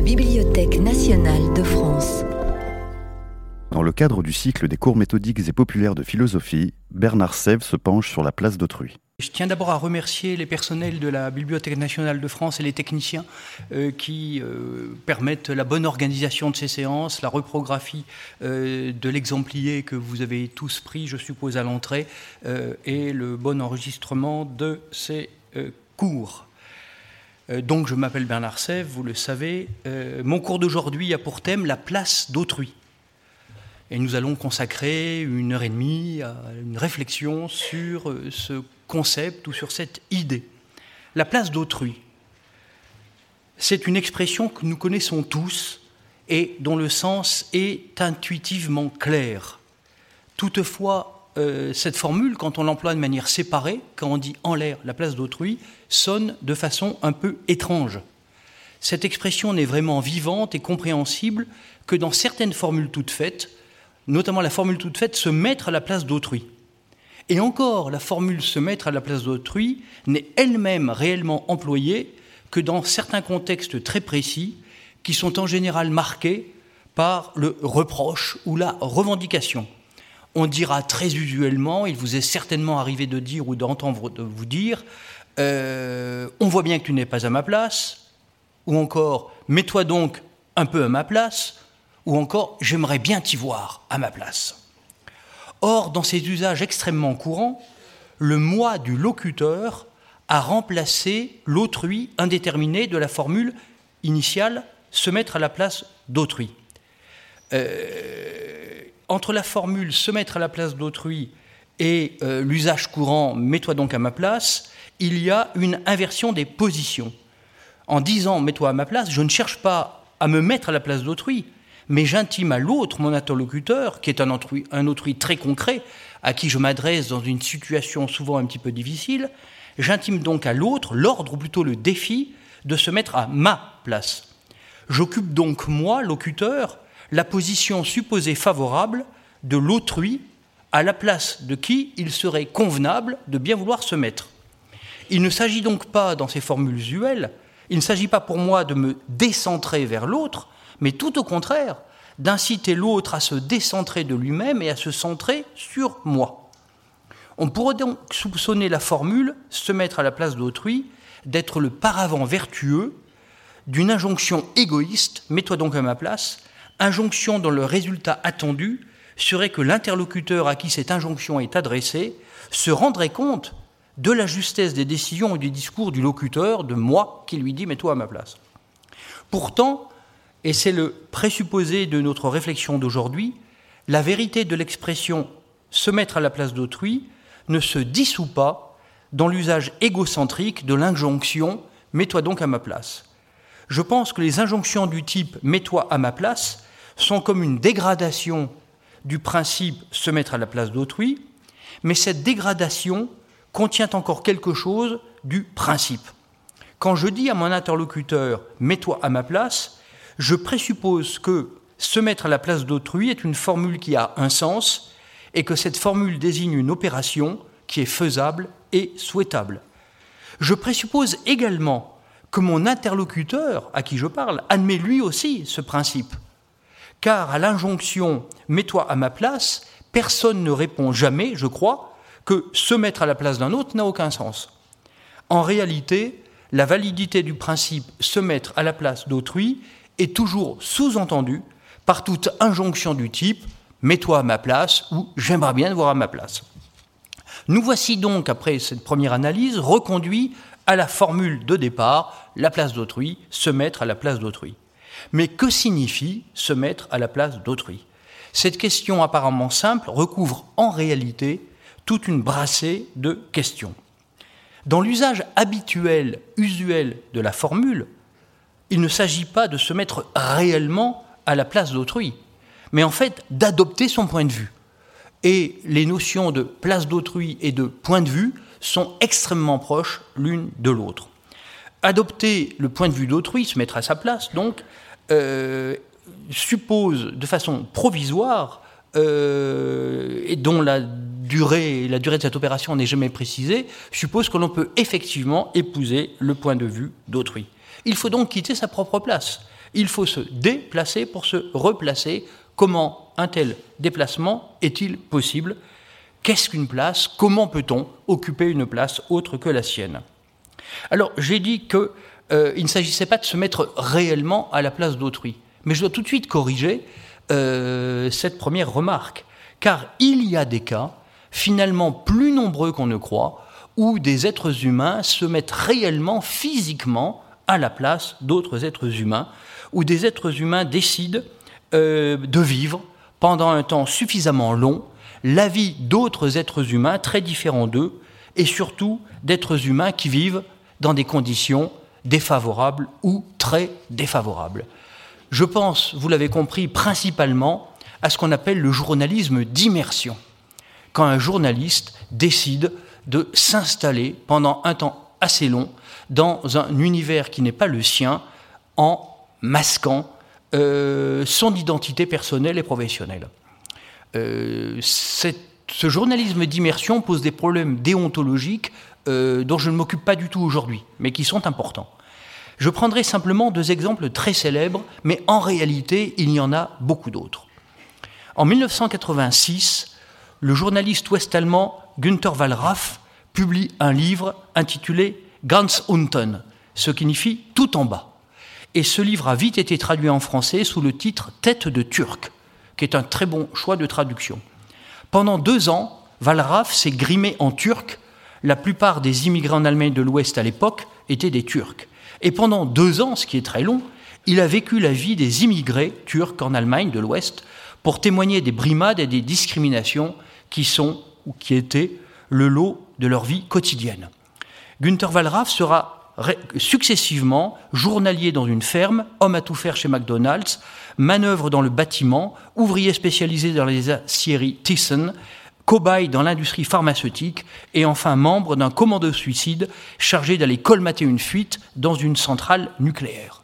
la Bibliothèque nationale de France. Dans le cadre du cycle des cours méthodiques et populaires de philosophie, Bernard Sèvres se penche sur la place d'autrui. Je tiens d'abord à remercier les personnels de la Bibliothèque nationale de France et les techniciens euh, qui euh, permettent la bonne organisation de ces séances, la reprographie euh, de l'exemplier que vous avez tous pris, je suppose, à l'entrée, et le bon enregistrement de ces cours. Donc, je m'appelle Bernard Sèvres, vous le savez. mon cours d'aujourd'hui a pour thème la place d'autrui. Et nous allons consacrer une heure et demie à une réflexion sur ce concept ou sur cette idée. La place d'autrui, c'est une expression que nous connaissons tous et dont le sens est intuitivement clair. Toutefois, euh, cette formule, quand on l'emploie de manière séparée, quand on dit en l'air la place d'autrui, sonne de façon un peu étrange. Cette expression n'est vraiment vivante et compréhensible que dans certaines formules toutes faites, notamment la formule toute faite se mettre à la place d'autrui. Et encore, la formule se mettre à la place d'autrui n'est elle-même réellement employée que dans certains contextes très précis qui sont en général marqués par le reproche ou la revendication. On dira très usuellement, il vous est certainement arrivé de dire ou d'entendre vous dire, euh, on voit bien que tu n'es pas à ma place, ou encore, mets-toi donc un peu à ma place, ou encore, j'aimerais bien t'y voir à ma place. Or, dans ces usages extrêmement courants, le moi du locuteur a remplacé l'autrui indéterminé de la formule initiale se mettre à la place d'autrui. Euh, entre la formule se mettre à la place d'autrui et euh, l'usage courant mets-toi donc à ma place, il y a une inversion des positions. En disant mets-toi à ma place, je ne cherche pas à me mettre à la place d'autrui, mais j'intime à l'autre, mon interlocuteur, qui est un autrui, un autrui très concret, à qui je m'adresse dans une situation souvent un petit peu difficile, j'intime donc à l'autre l'ordre, ou plutôt le défi, de se mettre à ma place. J'occupe donc, moi, locuteur, la position supposée favorable de l'autrui à la place de qui il serait convenable de bien vouloir se mettre. Il ne s'agit donc pas, dans ces formules usuelles, il ne s'agit pas pour moi de me décentrer vers l'autre, mais tout au contraire, d'inciter l'autre à se décentrer de lui-même et à se centrer sur moi. On pourrait donc soupçonner la formule, se mettre à la place d'autrui, d'être le paravent vertueux d'une injonction égoïste, mets-toi donc à ma place, injonction dont le résultat attendu serait que l'interlocuteur à qui cette injonction est adressée se rendrait compte de la justesse des décisions et du discours du locuteur, de moi, qui lui dit mets-toi à ma place. Pourtant, et c'est le présupposé de notre réflexion d'aujourd'hui, la vérité de l'expression se mettre à la place d'autrui ne se dissout pas dans l'usage égocentrique de l'injonction mets-toi donc à ma place. Je pense que les injonctions du type mets-toi à ma place sont comme une dégradation du principe se mettre à la place d'autrui, mais cette dégradation contient encore quelque chose du principe. Quand je dis à mon interlocuteur mets-toi à ma place, je présuppose que se mettre à la place d'autrui est une formule qui a un sens et que cette formule désigne une opération qui est faisable et souhaitable. Je présuppose également que mon interlocuteur, à qui je parle, admet lui aussi ce principe. Car à l'injonction Mets-toi à ma place, personne ne répond jamais, je crois, que se mettre à la place d'un autre n'a aucun sens. En réalité, la validité du principe se mettre à la place d'autrui est toujours sous-entendu par toute injonction du type mets-toi à ma place ou j'aimerais bien te voir à ma place. Nous voici donc, après cette première analyse, reconduits à la formule de départ, la place d'autrui, se mettre à la place d'autrui. Mais que signifie se mettre à la place d'autrui? Cette question apparemment simple recouvre en réalité toute une brassée de questions. Dans l'usage habituel, usuel de la formule, il ne s'agit pas de se mettre réellement à la place d'autrui, mais en fait d'adopter son point de vue. Et les notions de place d'autrui et de point de vue sont extrêmement proches l'une de l'autre. Adopter le point de vue d'autrui, se mettre à sa place, donc, euh, suppose de façon provisoire, euh, et dont la durée, la durée de cette opération n'est jamais précisée, suppose que l'on peut effectivement épouser le point de vue d'autrui. Il faut donc quitter sa propre place Il faut se déplacer pour se replacer. Comment un tel déplacement est-il possible? Qu'est-ce qu'une place? Comment peut-on occuper une place autre que la sienne? Alors, j'ai dit qu'il euh, ne s'agissait pas de se mettre réellement à la place d'autrui. Mais je dois tout de suite corriger euh, cette première remarque. Car il y a des cas, finalement plus nombreux qu'on ne croit, où des êtres humains se mettent réellement, physiquement, à la place d'autres êtres humains, où des êtres humains décident euh, de vivre pendant un temps suffisamment long la vie d'autres êtres humains très différents d'eux, et surtout d'êtres humains qui vivent dans des conditions défavorables ou très défavorables. Je pense, vous l'avez compris, principalement à ce qu'on appelle le journalisme d'immersion. Quand un journaliste décide de s'installer pendant un temps assez long dans un univers qui n'est pas le sien en masquant euh, son identité personnelle et professionnelle. Euh, ce journalisme d'immersion pose des problèmes déontologiques euh, dont je ne m'occupe pas du tout aujourd'hui, mais qui sont importants. Je prendrai simplement deux exemples très célèbres, mais en réalité, il y en a beaucoup d'autres. En 1986, le journaliste ouest-allemand Günther Wallraff publie un livre intitulé Ganz unten, ce qui signifie tout en bas. Et ce livre a vite été traduit en français sous le titre Tête de Turc, qui est un très bon choix de traduction. Pendant deux ans, Wallraff s'est grimé en turc. La plupart des immigrés en Allemagne de l'Ouest à l'époque étaient des Turcs. Et pendant deux ans, ce qui est très long, il a vécu la vie des immigrés turcs en Allemagne de l'Ouest pour témoigner des brimades et des discriminations qui sont ou qui étaient le lot de leur vie quotidienne. Günther Wallraff sera successivement journalier dans une ferme, homme à tout faire chez McDonald's, manœuvre dans le bâtiment, ouvrier spécialisé dans les aciéries Thyssen, cobaye dans l'industrie pharmaceutique et enfin membre d'un commando suicide chargé d'aller colmater une fuite dans une centrale nucléaire.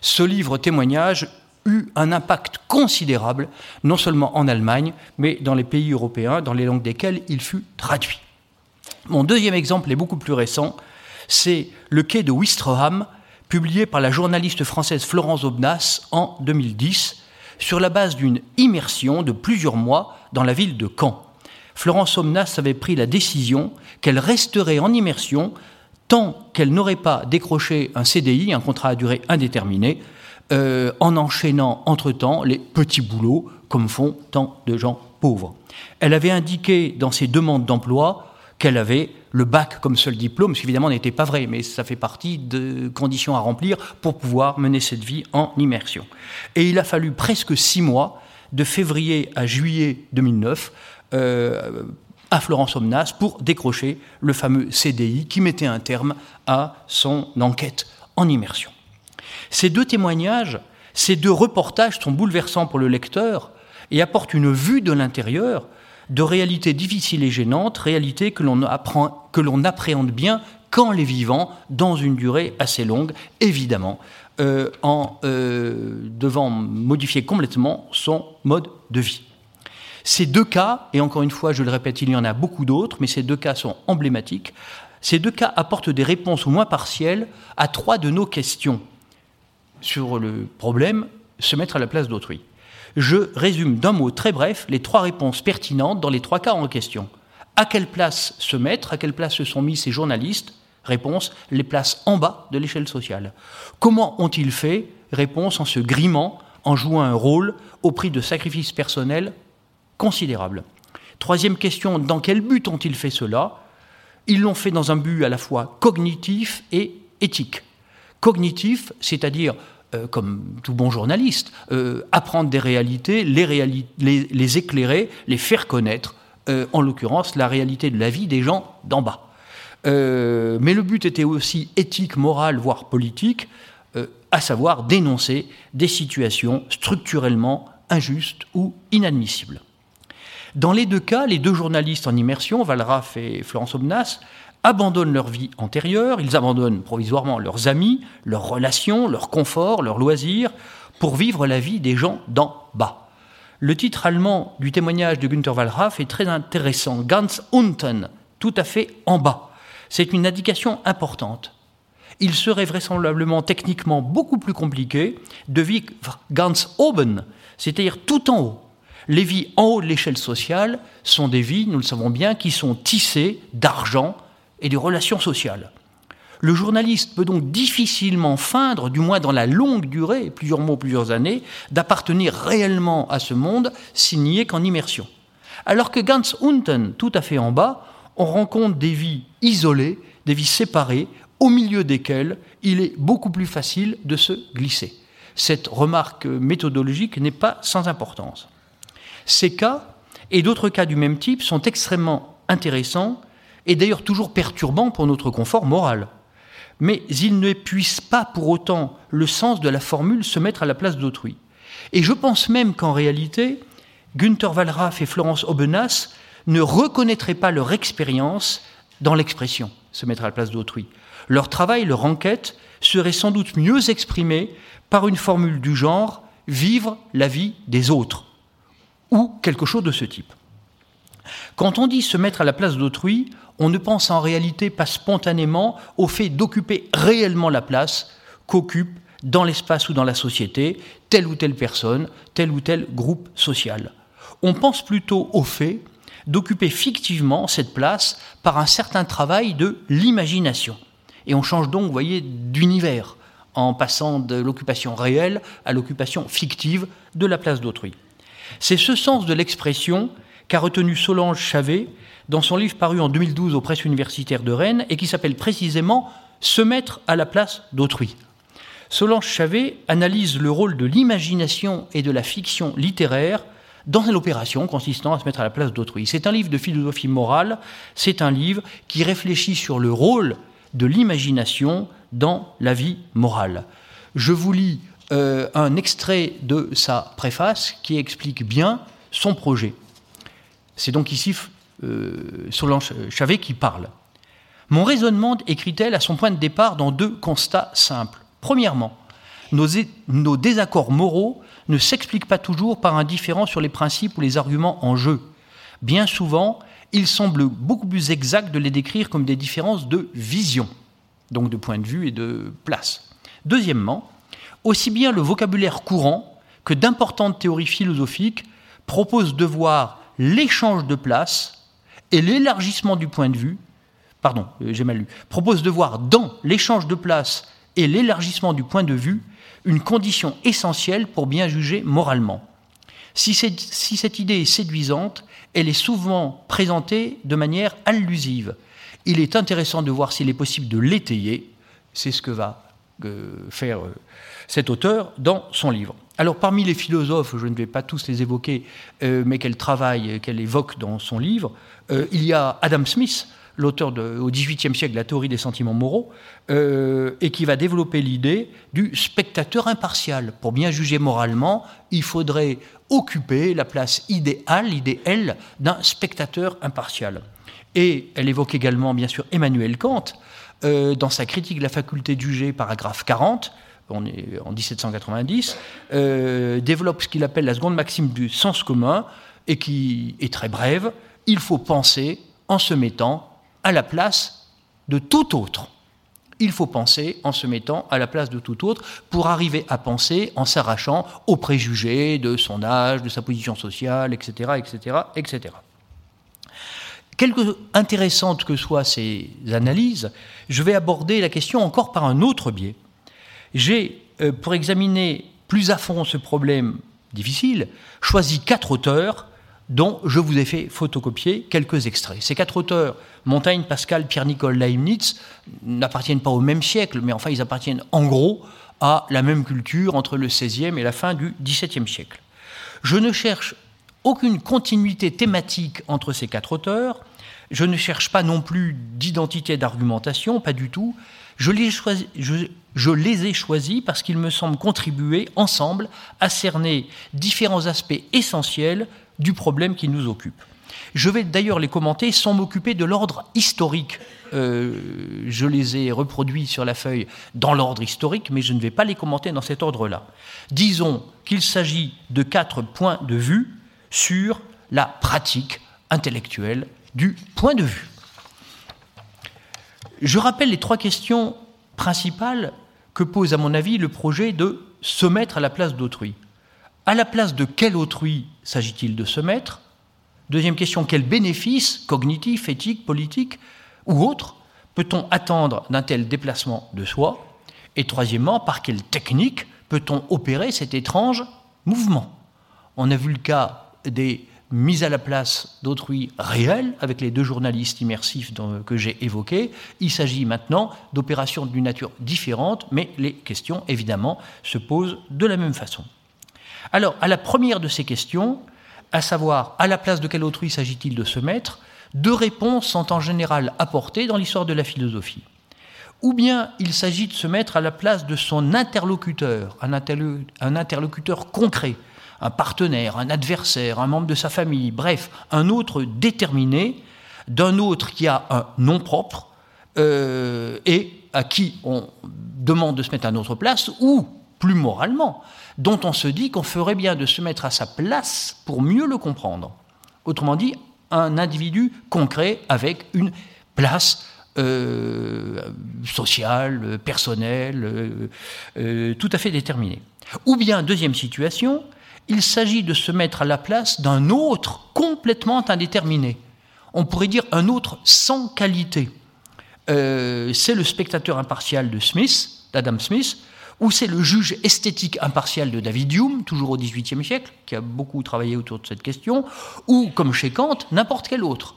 Ce livre témoignage eut un impact considérable, non seulement en Allemagne, mais dans les pays européens dans les langues desquelles il fut traduit. Mon deuxième exemple est beaucoup plus récent, c'est Le quai de Wistreham, publié par la journaliste française Florence Obnas en 2010, sur la base d'une immersion de plusieurs mois dans la ville de Caen. Florence Obnas avait pris la décision qu'elle resterait en immersion tant qu'elle n'aurait pas décroché un CDI, un contrat à durée indéterminée, euh, en enchaînant entre-temps les petits boulots comme font tant de gens pauvres. Elle avait indiqué dans ses demandes d'emploi qu'elle avait le bac comme seul diplôme, ce qui évidemment n'était pas vrai, mais ça fait partie de conditions à remplir pour pouvoir mener cette vie en immersion. Et il a fallu presque six mois, de février à juillet 2009, euh, à Florence Omnas pour décrocher le fameux CDI qui mettait un terme à son enquête en immersion. Ces deux témoignages, ces deux reportages sont bouleversants pour le lecteur et apportent une vue de l'intérieur de réalités difficiles et gênantes, réalités que l'on appréhende bien qu'en les vivant dans une durée assez longue, évidemment, euh, en euh, devant modifier complètement son mode de vie. Ces deux cas, et encore une fois, je le répète, il y en a beaucoup d'autres, mais ces deux cas sont emblématiques, ces deux cas apportent des réponses au moins partielles à trois de nos questions sur le problème se mettre à la place d'autrui. Je résume d'un mot très bref les trois réponses pertinentes dans les trois cas en question. À quelle place se mettre? À quelle place se sont mis ces journalistes? Réponse les places en bas de l'échelle sociale. Comment ont-ils fait? Réponse en se grimant, en jouant un rôle au prix de sacrifices personnels considérables. Troisième question dans quel but ont-ils fait cela? Ils l'ont fait dans un but à la fois cognitif et éthique. Cognitif, c'est-à-dire euh, comme tout bon journaliste, euh, apprendre des réalités, les, éclairer, les faire connaître, euh, en l'occurrence la réalité de la vie des gens d'en bas. mais le but était aussi éthique, moral, voire politique, à savoir dénoncer des situations structurellement injustes ou inadmissibles. Dans les deux cas, les deux journalistes en immersion, Valraff et Florence Obnas, abandonnent leur vie antérieure, ils abandonnent provisoirement leurs amis, leurs relations, leur confort, leurs loisirs, pour vivre la vie des gens d'en bas. Le titre allemand du témoignage de Günther Wallraff est très intéressant, Ganz unten, tout à fait en bas. C'est une indication importante. il serait vraisemblablement techniquement beaucoup plus compliqué de vivre ganz oben, c'est-à-dire tout en haut. Les vies en haut de l'échelle sociale sont des vies, nous le savons bien, qui sont tissées d'argent et de relations sociales. Le journaliste peut donc difficilement feindre, du moins dans la longue durée, plusieurs mois, plusieurs années, d'appartenir réellement à ce monde s'il n'y est qu'en immersion. Alors que ganz unten, tout à fait en bas, on rencontre des vies isolées, des vies séparées, au milieu desquelles il est beaucoup plus facile de se glisser. Cette remarque méthodologique n'est pas sans importance. Ces cas, et d'autres cas du même type, sont extrêmement intéressants et d'ailleurs toujours perturbants pour notre confort moral. Mais ils n'épuisent pas pour autant le sens de la formule se mettre à la place d'autrui. Et je pense même qu'en réalité, Günther Wallraff et Florence Aubenas ne reconnaîtraient pas leur expérience dans l'expression se mettre à la place d'autrui. Leur travail, leur enquête serait sans doute mieux exprimé par une formule du genre vivre la vie des autres ou quelque chose de ce type. Quand on dit se mettre à la place d'autrui, on ne pense en réalité pas spontanément au fait d'occuper réellement la place qu'occupe dans l'espace ou dans la société telle ou telle personne, tel ou tel groupe social. On pense plutôt au fait d'occuper fictivement cette place par un certain travail de l'imagination. Et on change donc, vous voyez, d'univers en passant de l'occupation réelle à l'occupation fictive de la place d'autrui. C'est ce sens de l'expression qu'a retenu Solange Chavet dans son livre paru en 2012 aux presses universitaires de Rennes et qui s'appelle précisément Se mettre à la place d'autrui. Solange Chavet analyse le rôle de l'imagination et de la fiction littéraire dans une opération consistant à se mettre à la place d'autrui. C'est un livre de philosophie morale, c'est un livre qui réfléchit sur le rôle de l'imagination dans la vie morale. Je vous lis euh, un extrait de sa préface qui explique bien son projet. C'est donc ici euh, Solange Chavet qui parle. Mon raisonnement, écrit-elle, à son point de départ dans deux constats simples. Premièrement, nos, nos désaccords moraux ne s'expliquent pas toujours par un différent sur les principes ou les arguments en jeu. Bien souvent, il semble beaucoup plus exact de les décrire comme des différences de vision, donc de point de vue et de place. Deuxièmement, aussi bien le vocabulaire courant que d'importantes théories philosophiques proposent de voir l'échange de place et l'élargissement du point de vue, pardon, euh, j'ai mal lu, proposent de voir dans l'échange de place et l'élargissement du point de vue une condition essentielle pour bien juger moralement. Si, cette idée est séduisante, elle est souvent présentée de manière allusive. Il est intéressant de voir s'il est possible de l'étayer. C'est ce que va euh, faire euh, cet auteur dans son livre. Alors parmi les philosophes, je ne vais pas tous les évoquer, euh, mais qu'elle travaille, qu'elle évoque dans son livre, il y a Adam Smith, l'auteur au XVIIIe siècle de la théorie des sentiments moraux, et qui va développer l'idée du spectateur impartial. Pour bien juger moralement, il faudrait occuper la place idéale, idéale d'un spectateur impartial. Et elle évoque également, bien sûr, Emmanuel Kant, euh, dans sa critique de la faculté de juger, paragraphe 40, on est en 1790, euh, développe ce qu'il appelle la seconde maxime du sens commun, et qui est très brève, il faut penser en se mettant à la place de tout autre. Il faut penser en se mettant à la place de tout autre pour arriver à penser en s'arrachant aux préjugés de son âge, de sa position sociale, etc., etc., etc. Quelque intéressantes que soient ces analyses, je vais aborder la question encore par un autre biais. J'ai, euh, pour examiner plus à fond ce problème difficile, choisi quatre auteurs dont je vous ai fait photocopier quelques extraits. Ces quatre auteurs, Montaigne, Pascal, Pierre-Nicole, Leibniz, n'appartiennent pas au même siècle, mais enfin ils appartiennent en gros à la même culture entre le XVIe et la fin du XVIIe siècle. Je ne cherche aucune continuité thématique entre ces quatre auteurs. Je ne cherche pas non plus d'identité d'argumentation, pas du tout. Je les, je les ai choisis parce qu'ils me semblent contribuer ensemble à cerner différents aspects essentiels du problème qui nous occupe. Je vais d'ailleurs les commenter sans m'occuper de l'ordre historique. Euh, je les ai reproduits sur la feuille dans l'ordre historique, mais je ne vais pas les commenter dans cet ordre-là. Disons qu'il s'agit de quatre points de vue sur la pratique intellectuelle du point de vue. Je rappelle les trois questions principale que pose, à mon avis, le projet de se mettre à la place d'autrui. À la place de quel autrui s'agit-il de se mettre? Deuxième question, quel bénéfice cognitif, éthique, politique ou autre peut-on attendre d'un tel déplacement de soi? Et troisièmement, par quelle technique peut-on opérer cet étrange mouvement? On a vu le cas des mises à la place d'autrui réelles avec les deux journalistes immersifs que j'ai évoqués. Il s'agit maintenant d'opérations d'une nature différente, mais les questions, évidemment, se posent de la même façon. Alors, à la première de ces questions, à savoir à la place de quel autrui s'agit-il de se mettre, deux réponses sont en général apportées dans l'histoire de la philosophie. Ou bien il s'agit de se mettre à la place de son interlocuteur, un, interlocuteur concret, un partenaire, un adversaire, un membre de sa famille, bref, un autre déterminé, d'un autre qui a un nom propre euh, et à qui on demande de se mettre à notre place, ou plus moralement, dont on se dit qu'on ferait bien de se mettre à sa place pour mieux le comprendre. Autrement dit, un individu concret avec une place euh, sociale, personnelle, euh, tout à fait déterminée. Ou bien, deuxième situation, il s'agit de se mettre à la place d'un autre complètement indéterminé. On pourrait dire un autre sans qualité. c'est le spectateur impartial de Smith, d'Adam Smith, ou c'est le juge esthétique impartial de David Hume, toujours au XVIIIe siècle, qui a beaucoup travaillé autour de cette question, ou, comme chez Kant, n'importe quel autre.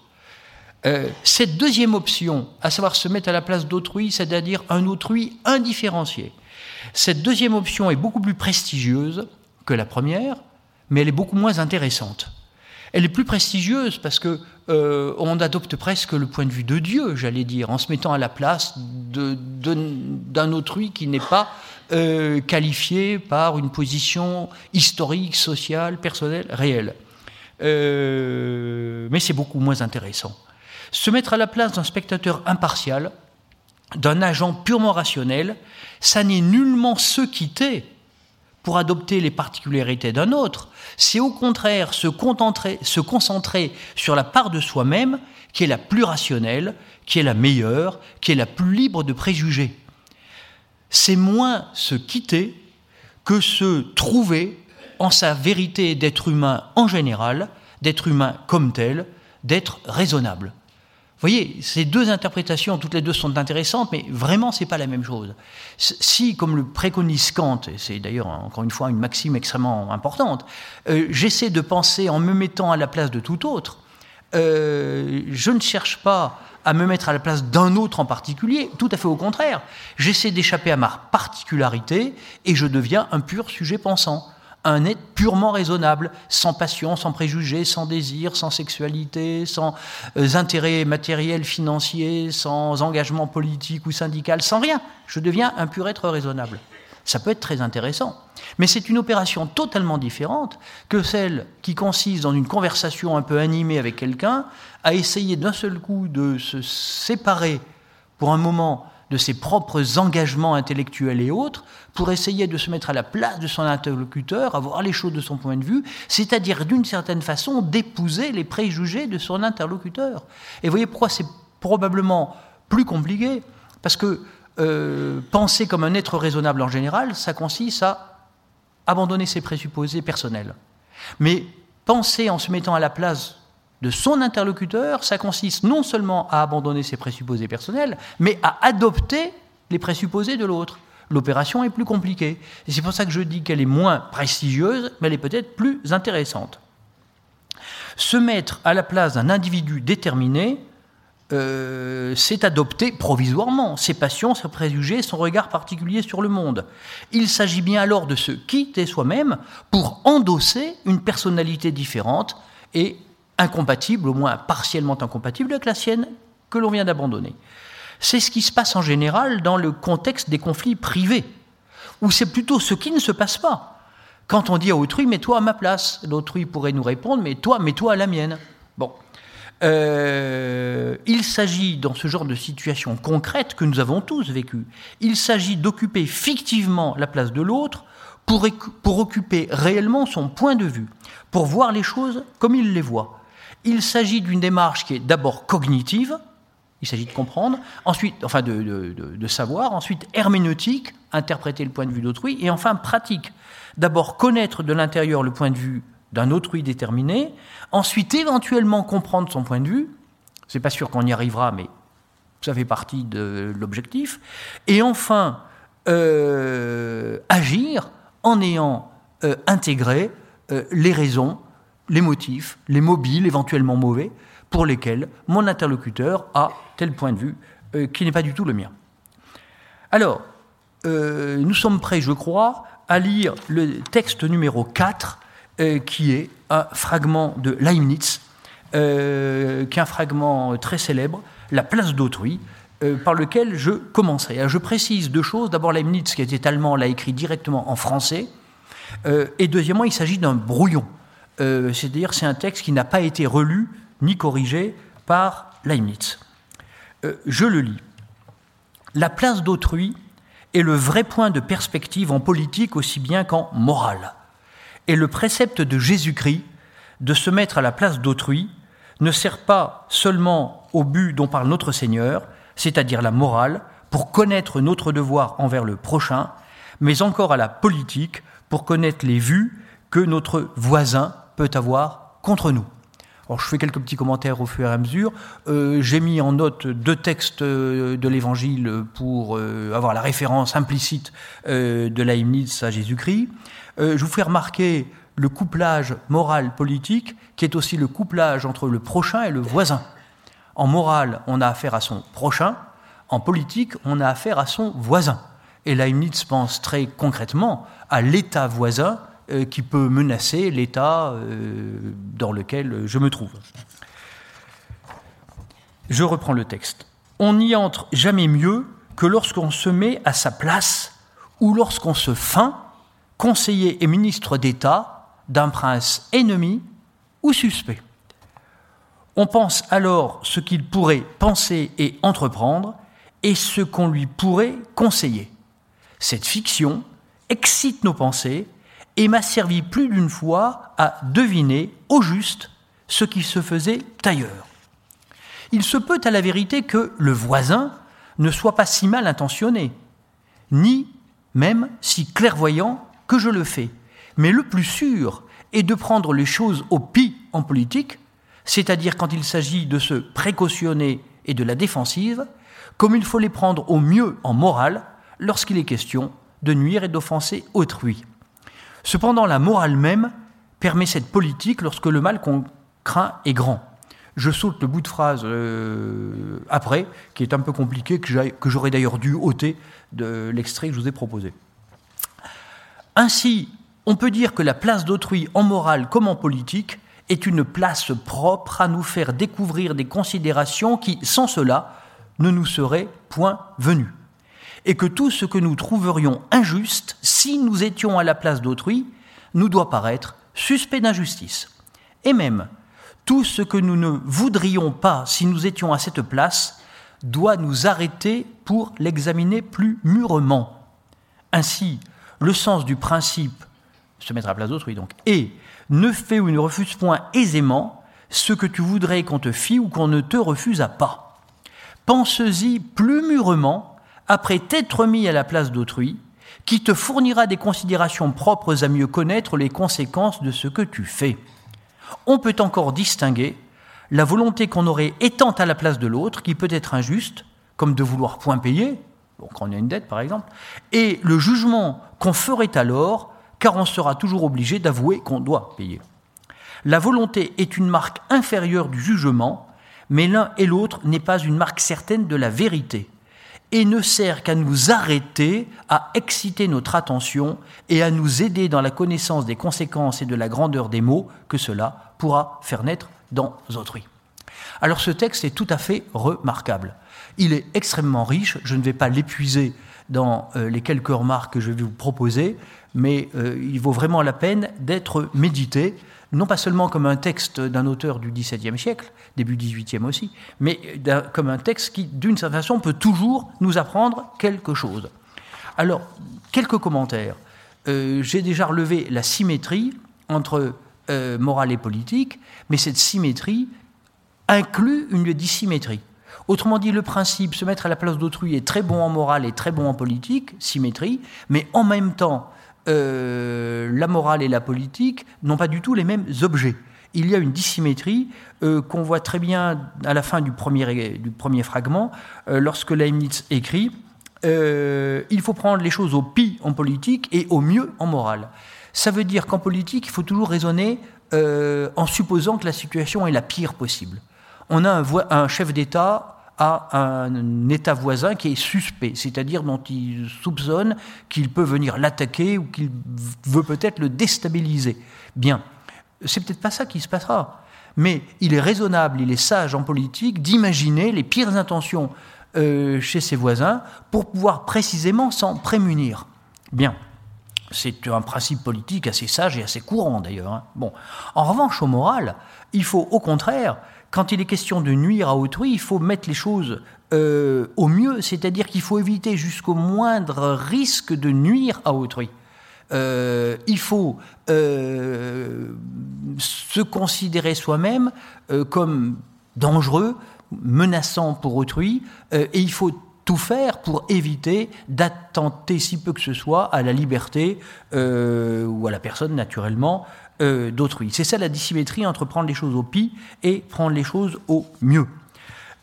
Euh, cette deuxième option, à savoir se mettre à la place d'autrui, c'est-à-dire un autrui indifférencié, cette deuxième option est beaucoup plus prestigieuse que la première, mais elle est beaucoup moins intéressante. Elle est plus prestigieuse parce que euh, on adopte presque le point de vue de Dieu, j'allais dire, en se mettant à la place d'un autrui qui n'est pas euh, qualifié par une position historique, sociale, personnelle, réelle. Euh, mais c'est beaucoup moins intéressant. Se mettre à la place d'un spectateur impartial, d'un agent purement rationnel, ça n'est nullement se quitter adopter les particularités d'un autre, c'est au contraire se, se concentrer sur la part de soi-même qui est la plus rationnelle, qui est la meilleure, qui est la plus libre de préjugés c'est moins se quitter que se trouver en sa vérité d'être humain en général, d'être humain comme tel, d'être raisonnable. Vous voyez, ces deux interprétations, toutes les deux sont intéressantes, mais vraiment, c'est pas la même chose. Si, comme le préconise Kant, et c'est d'ailleurs encore une fois une maxime extrêmement importante, euh, j'essaie de penser en me mettant à la place de tout autre, euh, je ne cherche pas à me mettre à la place d'un autre en particulier, tout à fait au contraire. J'essaie d'échapper à ma particularité et je deviens un pur sujet pensant, un être purement raisonnable, sans passion, sans préjugés, sans désir, sans sexualité, sans euh, intérêt matériel, financier, sans engagement politique ou syndical, sans rien. Je deviens un pur être raisonnable. Ça peut être très intéressant. Mais c'est une opération totalement différente que celle qui consiste dans une conversation un peu animée avec quelqu'un, à essayer d'un seul coup de se séparer pour un moment de ses propres engagements intellectuels et autres, pour essayer de se mettre à la place de son interlocuteur, à voir les choses de son point de vue, c'est-à-dire d'une certaine façon d'épouser les préjugés de son interlocuteur. Et voyez pourquoi c'est probablement plus compliqué, parce que euh, penser comme un être raisonnable en général, ça consiste à abandonner ses présupposés personnels. Mais penser en se mettant à la place de son interlocuteur, ça consiste non seulement à abandonner ses présupposés personnels, mais à adopter les présupposés de l'autre. L'opération est plus compliquée. Et c'est pour ça que je dis qu'elle est moins prestigieuse, mais elle est peut-être plus intéressante. Se mettre à la place d'un individu déterminé, euh, c'est adopter provisoirement ses passions, ses préjugés, son regard particulier sur le monde. Il s'agit bien alors de se quitter soi-même pour endosser une personnalité différente et incompatible, au moins partiellement incompatible avec la sienne, que l'on vient d'abandonner. C'est ce qui se passe en général dans le contexte des conflits privés, où c'est plutôt ce qui ne se passe pas. Quand on dit à autrui, mets-toi à ma place, l'autrui pourrait nous répondre, mais toi, mets-toi à la mienne. Bon, euh, il s'agit, dans ce genre de situation concrète que nous avons tous vécu, il s'agit d'occuper fictivement la place de l'autre pour, pour occuper réellement son point de vue, pour voir les choses comme il les voit. Il s'agit d'une démarche qui est d'abord cognitive, il s'agit de comprendre, ensuite, enfin de, savoir, ensuite herméneutique, interpréter le point de vue d'autrui, et enfin pratique. D'abord connaître de l'intérieur le point de vue d'un autrui déterminé, ensuite éventuellement comprendre son point de vue, c'est pas sûr qu'on y arrivera, mais ça fait partie de l'objectif, et enfin euh, agir en ayant euh, intégré euh, les raisons, les motifs, les mobiles éventuellement mauvais, pour lesquels mon interlocuteur a tel point de vue euh, qui n'est pas du tout le mien. Alors, euh, nous sommes prêts, je crois, à lire le texte numéro 4, euh, qui est un fragment de Leibniz, qui est un fragment très célèbre, La place d'autrui, par lequel je commencerai. je précise deux choses. D'abord, Leibniz, qui était allemand, l'a écrit directement en français. et deuxièmement, il s'agit d'un brouillon. C'est-à-dire, c'est un texte qui n'a pas été relu ni corrigé par Leibniz. Euh, je le lis. La place d'autrui est le vrai point de perspective en politique aussi bien qu'en morale. Et le précepte de Jésus-Christ de se mettre à la place d'autrui ne sert pas seulement au but dont parle notre Seigneur, c'est-à-dire la morale, pour connaître notre devoir envers le prochain, mais encore à la politique, pour connaître les vues que notre voisin peut avoir contre nous. Alors, je fais quelques petits commentaires au fur et à mesure. Euh, j'ai mis en note deux textes euh, de l'Évangile pour euh, avoir la référence implicite de Leibniz à Jésus-Christ. je vous fais remarquer le couplage moral-politique, qui est aussi le couplage entre le prochain et le voisin. En morale, on a affaire à son prochain. En politique, on a affaire à son voisin. Et Leibniz pense très concrètement à l'État voisin qui peut menacer l'état euh, dans lequel je me trouve. Je reprends le texte. On n'y entre jamais mieux que lorsqu'on se met à sa place ou lorsqu'on se feint conseiller et ministre d'État d'un prince ennemi ou suspect. On pense alors ce qu'il pourrait penser et entreprendre et ce qu'on lui pourrait conseiller. Cette fiction excite nos pensées et m'a servi plus d'une fois à deviner au juste ce qui se faisait ailleurs. Il se peut à la vérité que le voisin ne soit pas si mal intentionné, ni même si clairvoyant que je le fais. Mais le plus sûr est de prendre les choses au pis en politique, c'est-à-dire quand il s'agit de se précautionner et de la défensive, comme il faut les prendre au mieux en morale lorsqu'il est question de nuire et d'offenser autrui. Cependant, la morale même permet cette politique lorsque le mal qu'on craint est grand. Je saute le bout de phrase euh, après, qui est un peu compliqué, que j'aurais d'ailleurs dû ôter de l'extrait que je vous ai proposé. Ainsi, on peut dire que la place d'autrui en morale comme en politique est une place propre à nous faire découvrir des considérations qui, sans cela, ne nous seraient point venues et que tout ce que nous trouverions injuste, si nous étions à la place d'autrui, nous doit paraître suspect d'injustice. Et même, tout ce que nous ne voudrions pas si nous étions à cette place doit nous arrêter pour l'examiner plus mûrement. Ainsi, le sens du principe, se mettre à la place d'autrui donc, est ne fais ou ne refuse point aisément ce que tu voudrais qu'on te fît ou qu'on ne te refusa pas. Pense-y plus mûrement après t'être mis à la place d'autrui, qui te fournira des considérations propres à mieux connaître les conséquences de ce que tu fais. On peut encore distinguer la volonté qu'on aurait étant à la place de l'autre, qui peut être injuste, comme de vouloir point payer, quand on a une dette par exemple, et le jugement qu'on ferait alors, car on sera toujours obligé d'avouer qu'on doit payer. La volonté est une marque inférieure du jugement, mais l'un et l'autre n'est pas une marque certaine de la vérité et ne sert qu'à nous arrêter, à exciter notre attention et à nous aider dans la connaissance des conséquences et de la grandeur des mots que cela pourra faire naître dans autrui. Alors ce texte est tout à fait remarquable. Il est extrêmement riche, je ne vais pas l'épuiser dans euh, les quelques remarques que je vais vous proposer, mais euh, il vaut vraiment la peine d'être médité non pas seulement comme un texte d'un auteur du XVIIe siècle, début XVIIIe aussi, mais comme un texte qui, d'une certaine façon, peut toujours nous apprendre quelque chose. Alors, quelques commentaires. Euh, j'ai déjà relevé la symétrie entre euh, morale et politique, mais cette symétrie inclut une dissymétrie. Autrement dit, le principe, se mettre à la place d'autrui est très bon en morale et très bon en politique, symétrie, mais en même temps, euh, la morale et la politique n'ont pas du tout les mêmes objets. Il y a une dissymétrie euh, qu'on voit très bien à la fin du premier, du premier fragment, euh, lorsque Leibniz écrit Il faut prendre les choses au pis en politique et au mieux en morale. Ça veut dire qu'en politique, il faut toujours raisonner en supposant que la situation est la pire possible. On a un, un chef d'État à un État voisin qui est suspect, c'est-à-dire dont il soupçonne qu'il peut venir l'attaquer ou qu'il veut peut-être le déstabiliser. Bien, c'est peut-être pas ça qui se passera, mais il est raisonnable, il est sage en politique d'imaginer les pires intentions euh, chez ses voisins pour pouvoir précisément s'en prémunir. Bien. C'est un principe politique assez sage et assez courant d'ailleurs. Hein. Bon. En revanche, au moral, il faut au contraire quand il est question de nuire à autrui, il faut mettre les choses euh, au mieux, c'est-à-dire qu'il faut éviter jusqu'au moindre risque de nuire à autrui. Euh, il faut euh, se considérer soi-même comme dangereux, menaçant pour autrui, et il faut tout faire pour éviter d'attenter si peu que ce soit à la liberté ou à la personne naturellement euh, d'autrui. C'est ça la dissymétrie entre prendre les choses au pis et prendre les choses au mieux.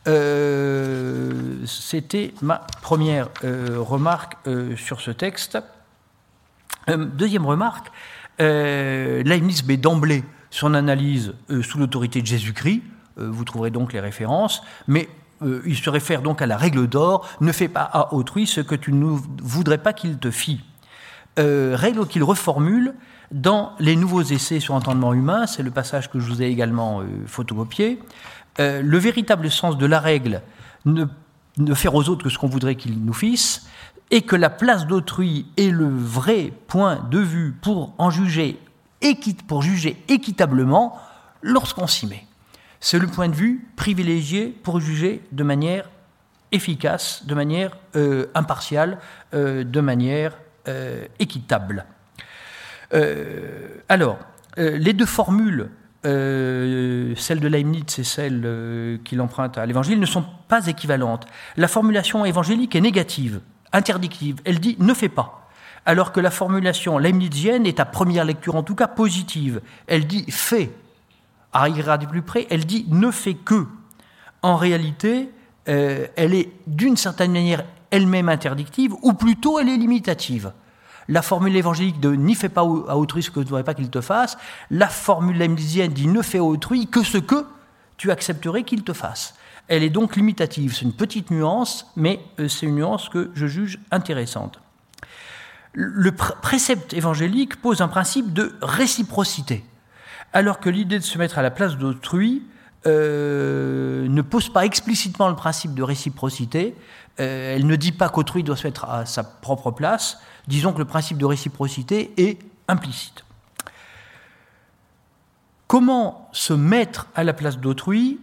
Euh, c'était ma première euh, remarque sur ce texte. deuxième remarque, Leibniz met d'emblée son analyse sous l'autorité de Jésus-Christ. vous trouverez donc les références, mais il se réfère donc à la règle d'or ne fais pas à autrui ce que tu ne voudrais pas qu'il te fît. Règle qu'il reformule dans les nouveaux essais sur l'entendement humain, c'est le passage que je vous ai également euh, photocopié, euh, le véritable sens de la règle, ne, faire aux autres que ce qu'on voudrait qu'ils nous fissent, et que la place d'autrui est le vrai point de vue pour en juger, pour juger équitablement lorsqu'on s'y met. C'est le point de vue privilégié pour juger de manière efficace, de manière euh, impartiale, de manière équitable. Euh, alors, euh, les deux formules, euh, celle de Leibniz et celle qu'il emprunte à l'Évangile, ne sont pas équivalentes. La formulation évangélique est négative, interdictive. Elle dit ne fais pas. Alors que la formulation leibnizienne est à première lecture en tout cas positive. Elle dit fais. À regarder plus près, elle dit ne fais que. En réalité, elle est d'une certaine manière elle-même interdictive, ou plutôt elle est limitative la formule évangélique de n'y fais pas à autrui ce que tu ne voudrais pas qu'il te fasse, la formule leibnizienne dit ne fais à autrui que ce que tu accepterais qu'il te fasse. Elle est donc limitative. C'est une petite nuance, mais euh, c'est une nuance que je juge intéressante. Le précepte évangélique pose un principe de réciprocité, alors que l'idée de se mettre à la place d'autrui euh, ne pose pas explicitement le principe de réciprocité. Euh, elle ne dit pas qu'autrui doit se mettre à sa propre place, disons que le principe de réciprocité est implicite. Comment se mettre à la place d'autrui?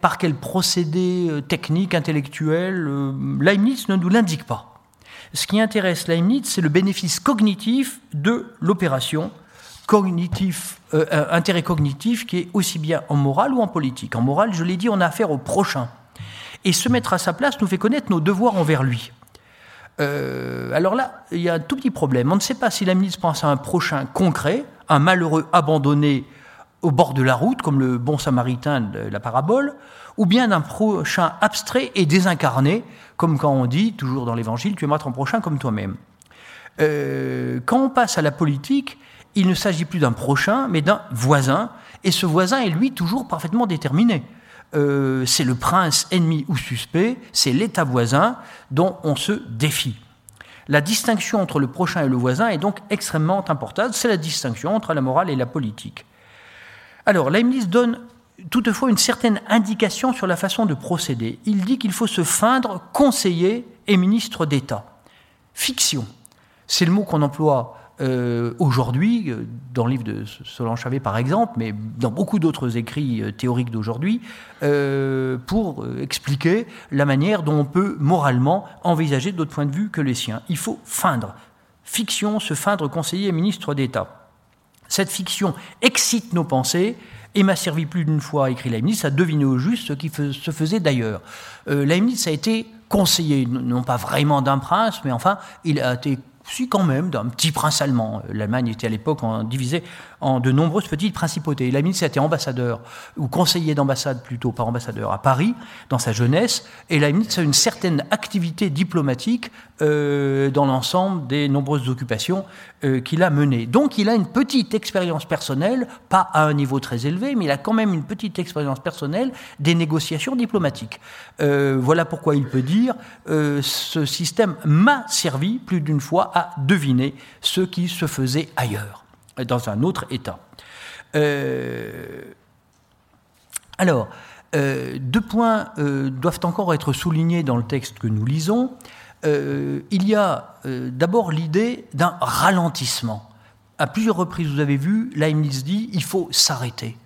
Par quel procédé euh, technique, intellectuel euh, Leibniz ne nous l'indique pas. Ce qui intéresse Leibniz, c'est le bénéfice cognitif de l'opération, cognitif, intérêt cognitif qui est aussi bien en morale ou en politique. En morale, je l'ai dit, on a affaire au prochain. Et se mettre à sa place nous fait connaître nos devoirs envers lui. Euh, alors là, il y a un tout petit problème. On ne sait pas si la ministre pense à un prochain concret, un malheureux abandonné au bord de la route, comme le bon samaritain de la parabole, ou bien d'un prochain abstrait et désincarné, comme quand on dit, toujours dans l'Évangile, tu aimeras ton prochain comme toi-même. Euh, quand on passe à la politique, il ne s'agit plus d'un prochain, mais d'un voisin, et ce voisin est lui toujours parfaitement déterminé. Euh, c'est le prince ennemi ou suspect, c'est l'État voisin dont on se défie. La distinction entre le prochain et le voisin est donc extrêmement importante, c'est la distinction entre la morale et la politique. Alors, Leibniz donne toutefois une certaine indication sur la façon de procéder. Il dit qu'il faut se feindre conseiller et ministre d'État. Fiction, c'est le mot qu'on emploie euh, aujourd'hui, euh, dans le livre de Solange Chavet par exemple, mais dans beaucoup d'autres écrits euh, théoriques d'aujourd'hui, pour expliquer la manière dont on peut moralement envisager d'autres points de vue que les siens. Il faut feindre. Fiction, se feindre conseiller et ministre d'État. Cette fiction excite nos pensées et m'a servi plus d'une fois, écrit Leibniz, à deviner au juste ce qui se faisait d'ailleurs. Euh, a été conseiller, non pas vraiment d'un prince, mais enfin, il a été si quand même d'un petit prince allemand. L'Allemagne était à l'époque divisée en de nombreuses petites principautés. Leibniz était ambassadeur, ou conseiller d'ambassade plutôt, pas ambassadeur, à Paris, dans sa jeunesse, et Leibniz a une certaine activité diplomatique euh, dans l'ensemble des nombreuses occupations euh, qu'il a menées. Donc il a une petite expérience personnelle, pas à un niveau très élevé, mais il a quand même une petite expérience personnelle des négociations diplomatiques. Euh, voilà pourquoi il peut dire, ce système m'a servi plus d'une fois à deviner ce qui se faisait ailleurs dans un autre État. Euh, alors, euh, deux points euh, doivent encore être soulignés dans le texte que nous lisons. il y a d'abord l'idée d'un ralentissement. À plusieurs reprises, vous avez vu, Leibniz dit il faut s'arrêter.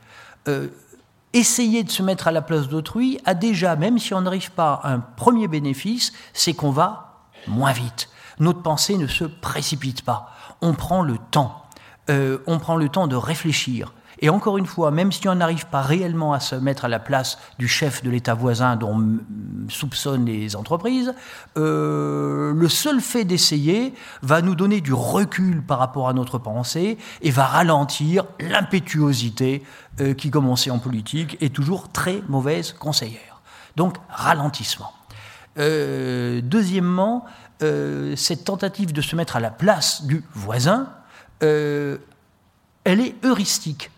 essayer de se mettre à la place d'autrui a déjà, même si on n'arrive pas à un premier bénéfice, c'est qu'on va moins vite. Notre pensée ne se précipite pas. On prend le temps. Euh, on prend le temps de réfléchir. Et encore une fois, même si on n'arrive pas réellement à se mettre à la place du chef de l'État voisin dont on soupçonne les entreprises, euh, le seul fait d'essayer va nous donner du recul par rapport à notre pensée et va ralentir l'impétuosité euh, qui, comme on sait en politique, est toujours très mauvaise conseillère. Donc, ralentissement. deuxièmement, cette tentative de se mettre à la place du voisin, euh, elle est heuristique.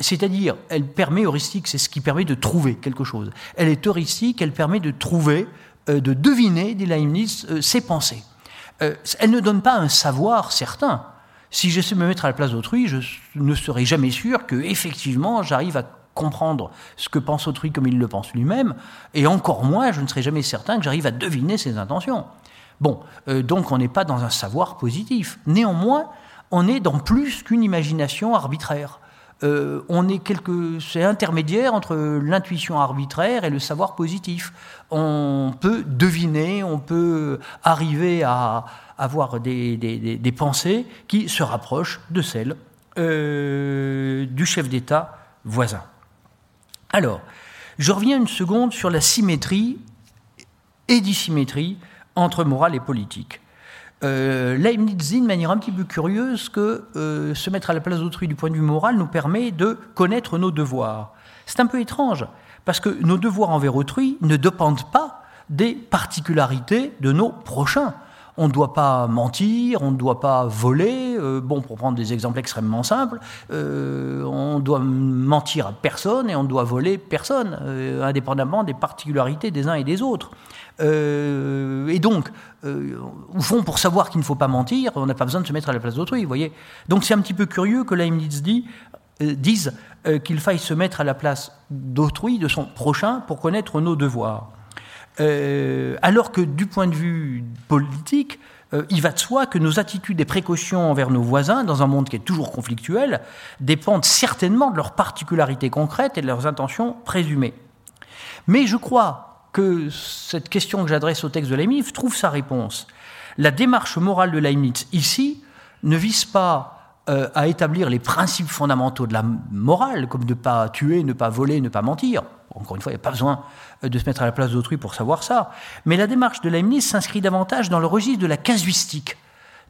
C'est-à-dire, elle permet, heuristique, c'est ce qui permet de trouver quelque chose. Elle est heuristique, elle permet de trouver, euh, de deviner, dit Leibniz, euh, ses pensées. elle ne donne pas un savoir certain. Si j'essaie de me mettre à la place d'autrui, je ne serai jamais sûr que, effectivement, j'arrive à comprendre ce que pense autrui comme il le pense lui-même, et encore moins, je ne serai jamais certain que j'arrive à deviner ses intentions. Bon, donc on n'est pas dans un savoir positif. Néanmoins, on est dans plus qu'une imagination arbitraire. Euh, on est quelque, c'est intermédiaire entre l'intuition arbitraire et le savoir positif. On peut deviner, on peut arriver à avoir des, pensées qui se rapprochent de celles euh, du chef d'État voisin. Alors, je reviens une seconde sur la symétrie et dissymétrie entre morale et politique. Euh, Leibniz dit de manière un petit peu curieuse que euh, se mettre à la place d'autrui du point de vue moral nous permet de connaître nos devoirs. C'est un peu étrange, parce que nos devoirs envers autrui ne dépendent pas des particularités de nos prochains. On ne doit pas mentir, on ne doit pas voler. Euh, bon, pour prendre des exemples extrêmement simples, euh, on doit mentir à personne et on doit voler personne, indépendamment des particularités des uns et des autres. Euh, et donc, euh, au fond, pour savoir qu'il ne faut pas mentir, on n'a pas besoin de se mettre à la place d'autrui, vous voyez. Donc c'est un petit peu curieux que Leibniz dit, euh, dise qu'il faille se mettre à la place d'autrui, de son prochain, pour connaître nos devoirs. alors que du point de vue politique, il va de soi que nos attitudes et précautions envers nos voisins, dans un monde qui est toujours conflictuel, dépendent certainement de leurs particularités concrètes et de leurs intentions présumées. Mais je crois que cette question que j'adresse au texte de Leibniz trouve sa réponse. La démarche morale de Leibniz ici ne vise pas euh, à établir les principes fondamentaux de la morale, comme ne pas tuer, ne pas voler, ne pas mentir. Encore une fois, il n'y a pas besoin euh, de se mettre à la place d'autrui pour savoir ça. Mais la démarche de Leibniz s'inscrit davantage dans le registre de la casuistique,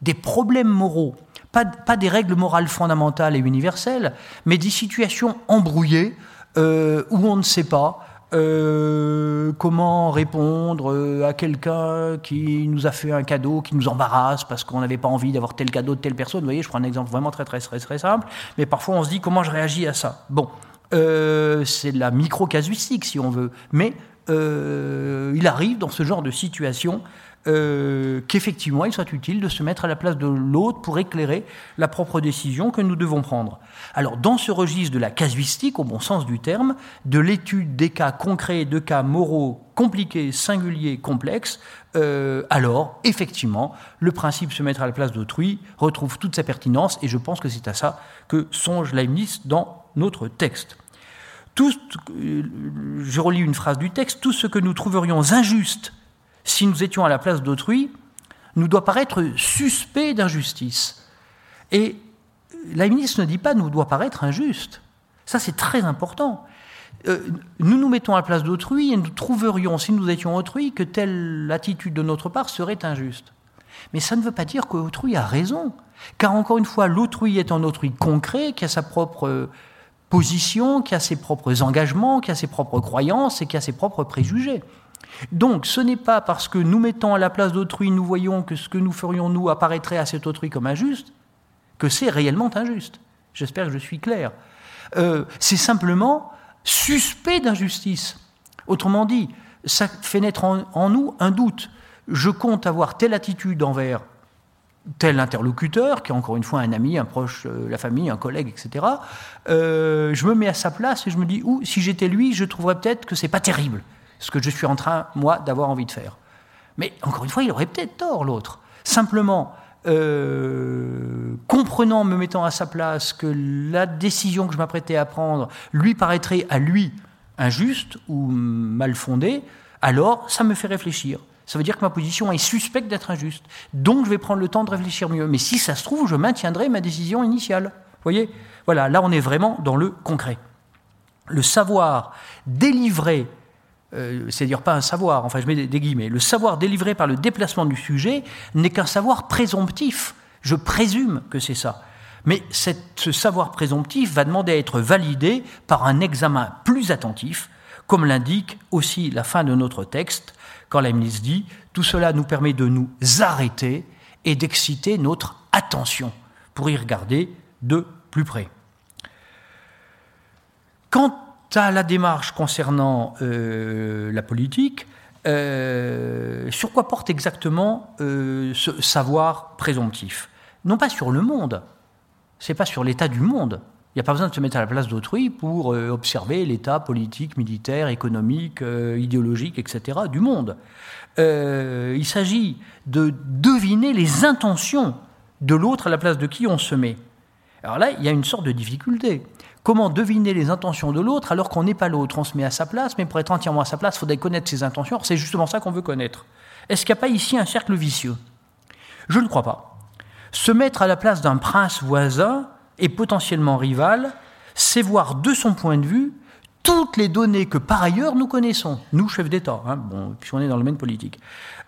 des problèmes moraux, pas, des règles morales fondamentales et universelles, mais des situations embrouillées euh, où on ne sait pas, euh, comment répondre euh, à quelqu'un qui nous a fait un cadeau qui nous embarrasse parce qu'on n'avait pas envie d'avoir tel cadeau de telle personne? Vous voyez, je prends un exemple vraiment très très très, très simple, mais parfois on se dit comment je réagis à ça? Bon, euh, c'est de la micro-casuistique si on veut, mais il arrive dans ce genre de situation qu'effectivement il soit utile de se mettre à la place de l'autre pour éclairer la propre décision que nous devons prendre. Alors dans ce registre de la casuistique, au bon sens du terme, de l'étude des cas concrets, de cas moraux compliqués, singuliers, complexes, euh, alors effectivement le principe se mettre à la place d'autrui retrouve toute sa pertinence et je pense que c'est à ça que songe Leibniz dans notre texte. Euh, je relis une phrase du texte, tout ce que nous trouverions injuste si nous étions à la place d'autrui, nous doit paraître suspect d'injustice. Et la ministre ne dit pas nous doit paraître injuste. Ça, c'est très important. Euh, nous nous mettons à la place d'autrui et nous trouverions, si nous étions autrui, que telle attitude de notre part serait injuste. Mais ça ne veut pas dire qu'autrui a raison. Car encore une fois, l'autrui est un autrui concret, qui a sa propre euh, position, qui a ses propres engagements, qui a ses propres croyances et qui a ses propres préjugés. Donc ce n'est pas parce que nous mettons à la place d'autrui, nous voyons que ce que nous ferions nous apparaîtrait à cet autrui comme injuste, que c'est réellement injuste. J'espère que je suis clair. Euh, c'est simplement suspect d'injustice. Autrement dit, ça fait naître en, nous un doute. Je compte avoir telle attitude envers tel interlocuteur, qui est encore une fois un ami, un proche, euh, la famille, un collègue, etc. Euh, je me mets à sa place et je me dis, ou si j'étais lui, je trouverais peut-être que c'est pas terrible ce que je suis en train, moi, d'avoir envie de faire. Mais encore une fois, il aurait peut-être tort, l'autre. Simplement, euh, comprenant, me mettant à sa place, que la décision que je m'apprêtais à prendre lui paraîtrait à lui injuste ou mal fondée, alors ça me fait réfléchir. Ça veut dire que ma position est suspecte d'être injuste. Donc je vais prendre le temps de réfléchir mieux. Mais si ça se trouve, je maintiendrai ma décision initiale. Voyez? Voilà, là on est vraiment dans le concret. Le savoir délivré euh, c'est-à-dire pas un savoir, enfin je mets des, guillemets, le savoir délivré par le déplacement du sujet n'est qu'un savoir présomptif. Je présume que c'est ça. Mais ce savoir présomptif va demander à être validé par un examen plus attentif, comme l'indique aussi la fin de notre texte, quand ministre dit Tout cela nous permet de nous arrêter et d'exciter notre attention pour y regarder de plus près. Quand à la démarche concernant euh, la politique, euh, sur quoi porte exactement euh, ce savoir présomptif? Non pas sur le monde, c'est pas sur l'état du monde. Il n'y a pas besoin de se mettre à la place d'autrui pour observer l'état politique, militaire, économique, idéologique, etc. du monde. il s'agit de deviner les intentions de l'autre à la place de qui on se met. Alors là, il y a une sorte de difficulté. Comment deviner les intentions de l'autre alors qu'on n'est pas l'autre? On se met à sa place, mais pour être entièrement à sa place, il faudrait connaître ses intentions. C'est justement ça qu'on veut connaître. Est-ce qu'il n'y a pas ici un cercle vicieux? Je ne crois pas. Se mettre à la place d'un prince voisin et potentiellement rival, c'est voir de son point de vue toutes les données que par ailleurs nous connaissons, nous chefs d'État, hein, est dans le domaine politique.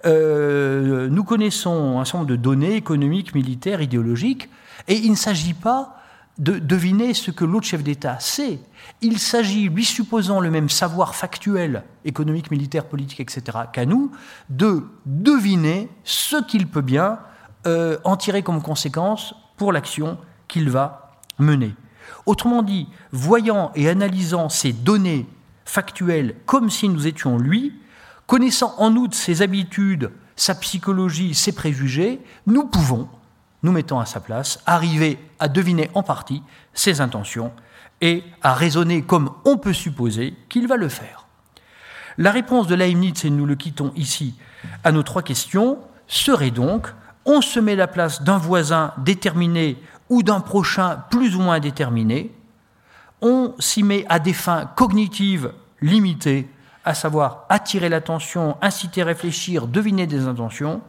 Euh, nous connaissons un certain nombre de données économiques, militaires, idéologiques, et il ne s'agit pas de deviner ce que l'autre chef d'État sait. Il s'agit, lui supposant le même savoir factuel, économique, militaire, politique, etc., qu'à nous, de deviner ce qu'il peut bien euh, en tirer comme conséquence pour l'action qu'il va mener. Autrement dit, voyant et analysant ces données factuelles comme si nous étions lui, connaissant en outre ses habitudes, sa psychologie, ses préjugés, nous pouvons, nous mettons à sa place, arriver à deviner en partie ses intentions et à raisonner comme on peut supposer qu'il va le faire. La réponse de Leibniz, et nous le quittons ici, à nos trois questions, serait donc on se met la place d'un voisin déterminé ou d'un prochain plus ou moins déterminé, on s'y met à des fins cognitives limitées, à savoir attirer l'attention, inciter à réfléchir, deviner des intentions,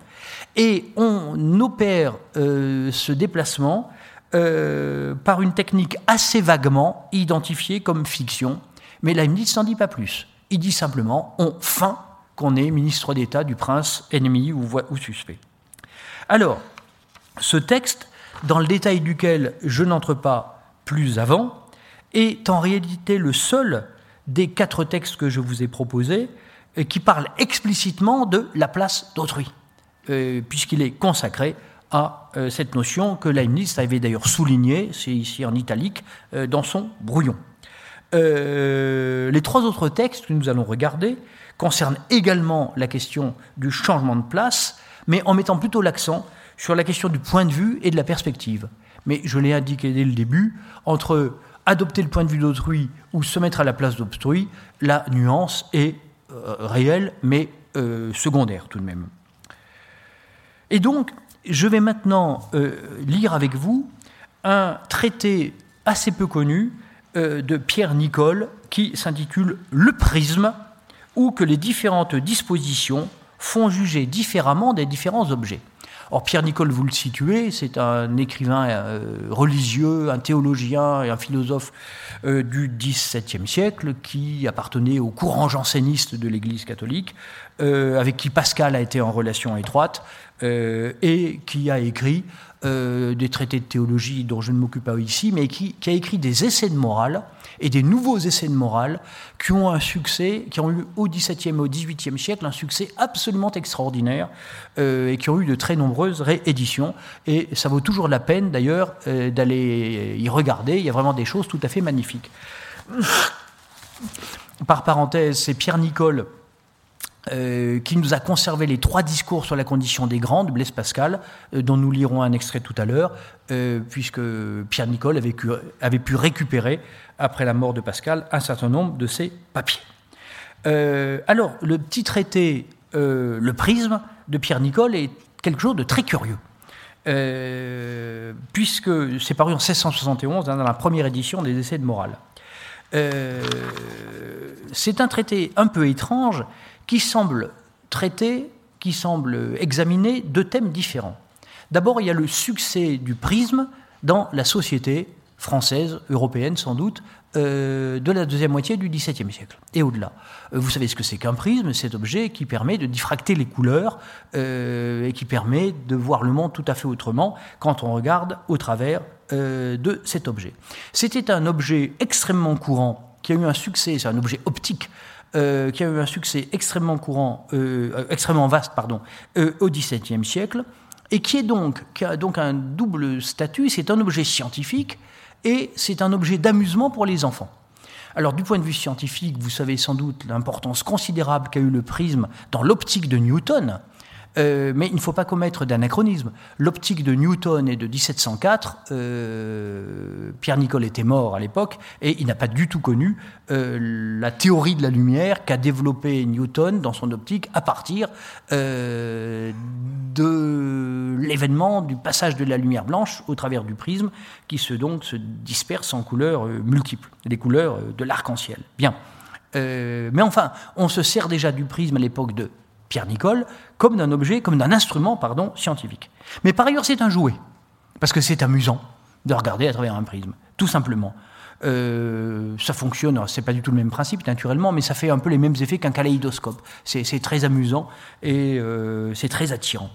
et on opère euh, ce déplacement euh, par une technique assez vaguement identifiée comme fiction, mais Leibniz n'en dit pas plus. Il dit simplement on feint qu'on est ministre d'État du prince ennemi ou, ou suspect. Alors, ce texte, dans le détail duquel je n'entre pas plus avant, est en réalité le seul des quatre textes que je vous ai proposés euh, qui parle explicitement de la place d'autrui. Euh, puisqu'il est consacré à euh, cette notion que Leibniz avait d'ailleurs soulignée, c'est ici en italique, euh, dans son brouillon. les trois autres textes que nous allons regarder concernent également la question du changement de place, mais en mettant plutôt l'accent sur la question du point de vue et de la perspective. Mais je l'ai indiqué dès le début, entre adopter le point de vue d'autrui ou se mettre à la place d'autrui, la nuance est réelle, mais secondaire tout de même. Et donc, je vais maintenant euh, lire avec vous un traité assez peu connu euh, de Pierre Nicole qui s'intitule Le prisme, où que les différentes dispositions font juger différemment des différents objets. Or, Pierre-Nicole, vous le situez, c'est un écrivain euh, religieux, un théologien et un philosophe euh, du XVIIe siècle qui appartenait au courant janséniste de l'Église catholique, euh, avec qui Pascal a été en relation étroite et qui a écrit des traités de théologie dont je ne m'occupe pas ici, mais qui, qui, a écrit des essais de morale et des nouveaux essais de morale qui ont un succès, qui ont eu au XVIIe et au XVIIIe siècle un succès absolument extraordinaire euh, et qui ont eu de très nombreuses rééditions. Et ça vaut toujours la peine d'ailleurs euh, d'aller y regarder. Il y a vraiment des choses tout à fait magnifiques. Par parenthèse, c'est Pierre Nicole. Euh, qui nous a conservé les trois discours sur la condition des grands de Blaise Pascal, dont nous lirons un extrait tout à l'heure, puisque Pierre Nicole avait, pu récupérer après la mort de Pascal, un certain nombre de ses papiers. Euh, alors, le petit traité, euh, le prisme de Pierre Nicole est quelque chose de très curieux. Euh, puisque c'est paru en 1671 hein, dans la première édition des Essais de morale. c'est un traité un peu étrange qui semble traiter, qui semble examiner deux thèmes différents. D'abord, il y a le succès du prisme dans la société française, européenne sans doute, euh, de la deuxième moitié du XVIIe siècle et au-delà. Euh, vous savez ce que c'est qu'un prisme, cet objet qui permet de diffracter les couleurs euh, et qui permet de voir le monde tout à fait autrement quand on regarde au travers de cet objet. C'était un objet extrêmement courant qui a eu un succès, c'est un objet optique qui a eu un succès extrêmement courant, extrêmement vaste, pardon, au XVIIe siècle, et qui est donc qui a donc un double statut. C'est un objet scientifique et c'est un objet d'amusement pour les enfants. Alors du point de vue scientifique, vous savez sans doute l'importance considérable qu'a eu le prisme dans l'optique de Newton, euh, mais il ne faut pas commettre d'anachronisme. L'optique de Newton est de 1704. Euh, Pierre Nicole était mort à l'époque et il n'a pas du tout connu euh, la théorie de la lumière qu'a développée Newton dans son optique à partir de l'événement du passage de la lumière blanche au travers du prisme qui se donc se disperse en couleurs multiples, les couleurs de l'arc-en-ciel. Bien. mais enfin, on se sert déjà du prisme à l'époque de Pierre Nicole, comme d'un objet, comme d'un instrument, pardon, scientifique. Mais par ailleurs, c'est un jouet, parce que c'est amusant de regarder à travers un prisme, tout simplement. Euh, ça fonctionne, c'est pas du tout le même principe naturellement, mais ça fait un peu les mêmes effets qu'un kaléidoscope. C'est très amusant et euh, c'est très attirant.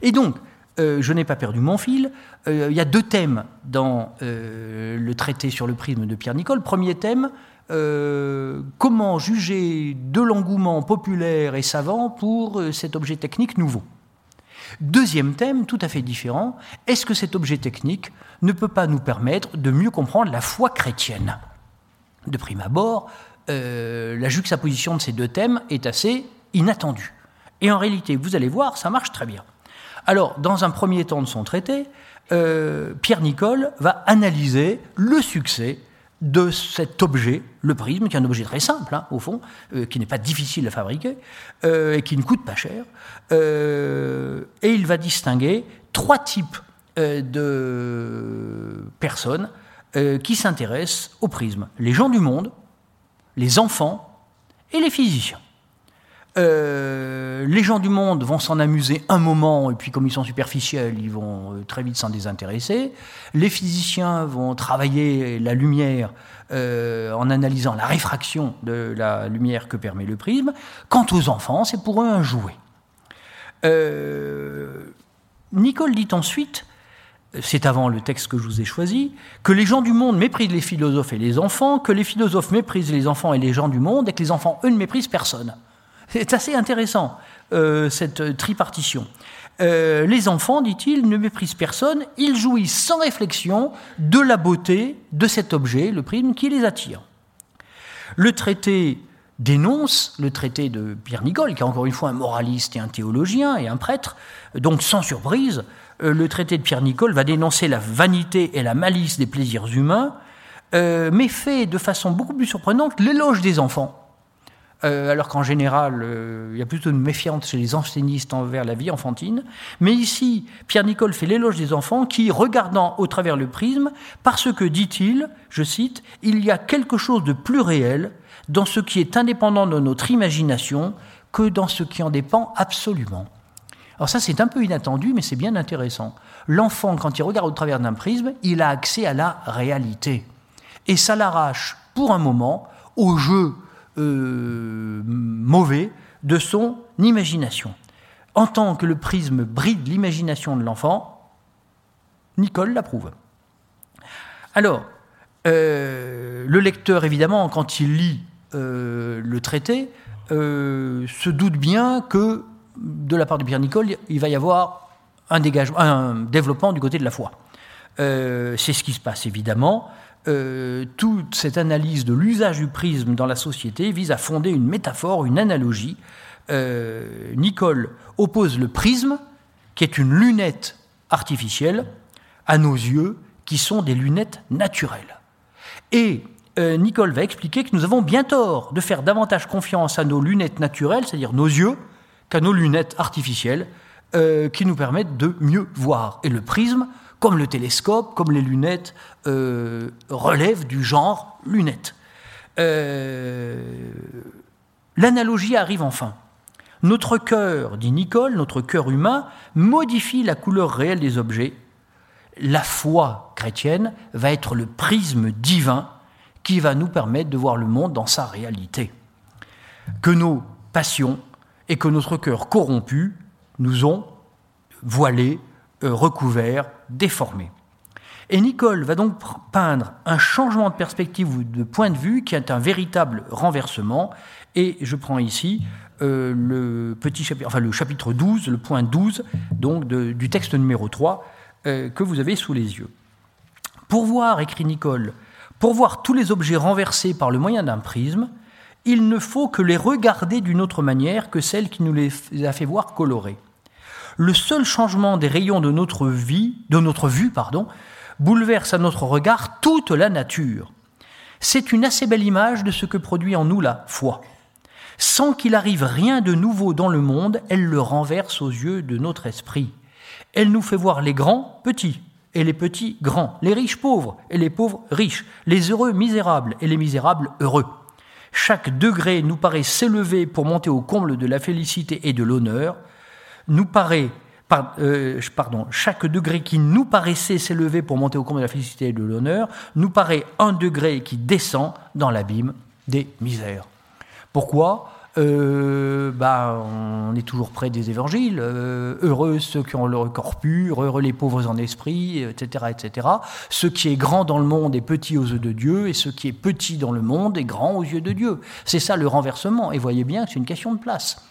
Et donc, euh, je n'ai pas perdu mon fil. Il y a deux thèmes dans le traité sur le prisme de Pierre Nicole. Premier thème, euh, comment juger de l'engouement populaire et savant pour euh, cet objet technique nouveau? Deuxième thème, tout à fait différent, est-ce que cet objet technique ne peut pas nous permettre de mieux comprendre la foi chrétienne? De prime abord, euh, la juxtaposition de ces deux thèmes est assez inattendue. Et en réalité, vous allez voir, ça marche très bien. Alors, dans un premier temps de son traité, Pierre Nicole va analyser le succès de cet objet, le prisme, qui est un objet très simple, hein, au fond, euh, qui n'est pas difficile à fabriquer, euh, et qui ne coûte pas cher. Euh, et il va distinguer trois types de personnes qui s'intéressent au prisme. Les gens du monde, les enfants et les physiciens. Euh, les gens du monde vont s'en amuser un moment, et puis comme ils sont superficiels, ils vont euh, très vite s'en désintéresser. Les physiciens vont travailler la lumière euh, en analysant la réfraction de la lumière que permet le prisme. Quant aux enfants, c'est pour eux un jouet. Nicole dit ensuite, c'est avant le texte que je vous ai choisi, que les gens du monde méprisent les philosophes et les enfants, que les philosophes méprisent les enfants et les gens du monde, et que les enfants, eux, ne méprisent personne. C'est assez intéressant, euh, cette tripartition. Euh, les enfants, dit-il, ne méprisent personne, ils jouissent sans réflexion de la beauté de cet objet, le prisme, qui les attire. Le traité dénonce, le traité de Pierre Nicole, qui est encore une fois un moraliste et un théologien et un prêtre, donc sans surprise, euh, le traité de Pierre Nicole va dénoncer la vanité et la malice des plaisirs humains, mais fait de façon beaucoup plus surprenante l'éloge des enfants. Euh, alors qu'en général, euh, il y a plutôt une méfiance chez les enseignistes envers la vie enfantine. Mais ici, Pierre Nicole fait l'éloge des enfants qui, regardant au travers le prisme, parce que, dit-il, je cite, il y a quelque chose de plus réel dans ce qui est indépendant de notre imagination que dans ce qui en dépend absolument. Alors ça, c'est un peu inattendu, mais c'est bien intéressant. L'enfant, quand il regarde au travers d'un prisme, il a accès à la réalité. Et ça l'arrache, pour un moment, au jeu euh, mauvais de son imagination. En tant que le prisme bride l'imagination de l'enfant, Nicole l'approuve. Alors, euh, le lecteur, évidemment, quand il lit euh, le traité, se doute bien que de la part de Pierre Nicole, il va y avoir un, dégagement, un développement du côté de la foi. c'est ce qui se passe, évidemment. Euh, toute cette analyse de l'usage du prisme dans la société vise à fonder une métaphore, une analogie. Euh, Nicole oppose le prisme, qui est une lunette artificielle, à nos yeux, qui sont des lunettes naturelles. Et euh, Nicole va expliquer que nous avons bien tort de faire davantage confiance à nos lunettes naturelles, c'est-à-dire nos yeux, qu'à nos lunettes artificielles, qui nous permettent de mieux voir. Et le prisme comme le télescope, comme les lunettes, euh, relèvent du genre lunettes. Euh, l'analogie arrive enfin. Notre cœur, dit Nicole, notre cœur humain, modifie la couleur réelle des objets. La foi chrétienne va être le prisme divin qui va nous permettre de voir le monde dans sa réalité. Que nos passions et que notre cœur corrompu nous ont voilés, euh, recouverts, déformé. Et Nicole va donc peindre un changement de perspective ou de point de vue qui est un véritable renversement. Et je prends ici euh, le, petit chapitre, enfin le chapitre 12, le point 12 donc du texte numéro 3 euh, que vous avez sous les yeux. Pour voir, écrit Nicole, pour voir tous les objets renversés par le moyen d'un prisme, il ne faut que les regarder d'une autre manière que celle qui nous les a fait voir colorés le seul changement des rayons de notre vie, de notre vue, pardon, bouleverse à notre regard toute la nature. C'est une assez belle image de ce que produit en nous la foi. Sans qu'il arrive rien de nouveau dans le monde, elle le renverse aux yeux de notre esprit. Elle nous fait voir les grands petits et les petits grands, les riches pauvres et les pauvres riches, les heureux misérables et les misérables heureux. Chaque degré nous paraît s'élever pour monter au comble de la félicité et de l'honneur, nous paraît, euh, pardon, chaque degré qui nous paraissait s'élever pour monter au comble de la félicité et de l'honneur, nous paraît un degré qui descend dans l'abîme des misères. Pourquoi? Bah, on est toujours près des évangiles. Euh, heureux ceux qui ont le corps pur, heureux les pauvres en esprit, etc., etc. Ce qui est grand dans le monde est petit aux yeux de Dieu, et ce qui est petit dans le monde est grand aux yeux de Dieu. C'est ça le renversement. Et voyez bien que c'est une question de place.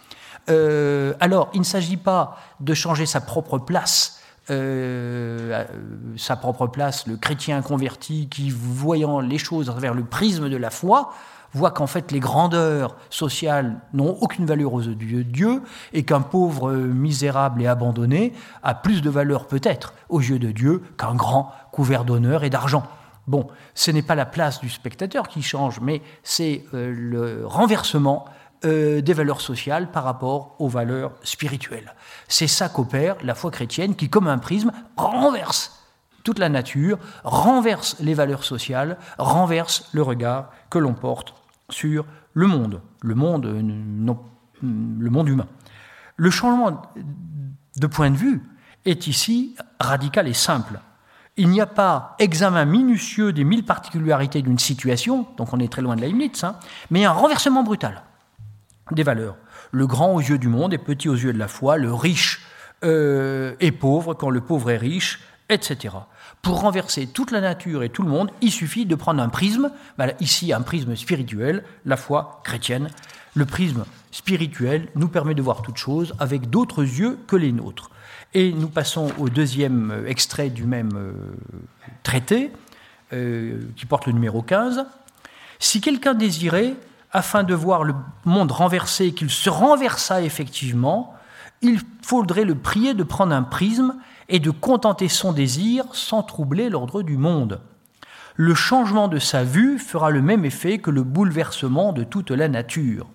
Euh, alors, il ne s'agit pas de changer sa propre place. Euh, sa propre place, le chrétien converti qui, voyant les choses à travers le prisme de la foi, voit qu'en fait les grandeurs sociales n'ont aucune valeur aux yeux de Dieu et qu'un pauvre misérable et abandonné a plus de valeur peut-être aux yeux de Dieu qu'un grand couvert d'honneur et d'argent. Bon, ce n'est pas la place du spectateur qui change, mais c'est euh, le renversement euh, des valeurs sociales par rapport aux valeurs spirituelles. C'est ça qu'opère la foi chrétienne qui, comme un prisme, renverse toute la nature, renverse les valeurs sociales, renverse le regard que l'on porte sur le monde, le monde, euh, le monde humain. Le changement de point de vue est ici radical et simple. Il n'y a pas examen minutieux des mille particularités d'une situation, donc on est très loin de la Leibniz, hein, mais un renversement brutal des valeurs. Le grand aux yeux du monde est petit aux yeux de la foi, le riche euh, est pauvre quand le pauvre est riche, etc. Pour renverser toute la nature et tout le monde, il suffit de prendre un prisme, ici un prisme spirituel, la foi chrétienne. Le prisme spirituel nous permet de voir toute chose avec d'autres yeux que les nôtres. Et nous passons au deuxième euh, extrait du même euh, traité, qui porte le numéro 15. Si quelqu'un désirait, afin de voir le monde renversé, qu'il se renversa effectivement, il faudrait le prier de prendre un prisme et de contenter son désir sans troubler l'ordre du monde. Le changement de sa vue fera le même effet que le bouleversement de toute la nature.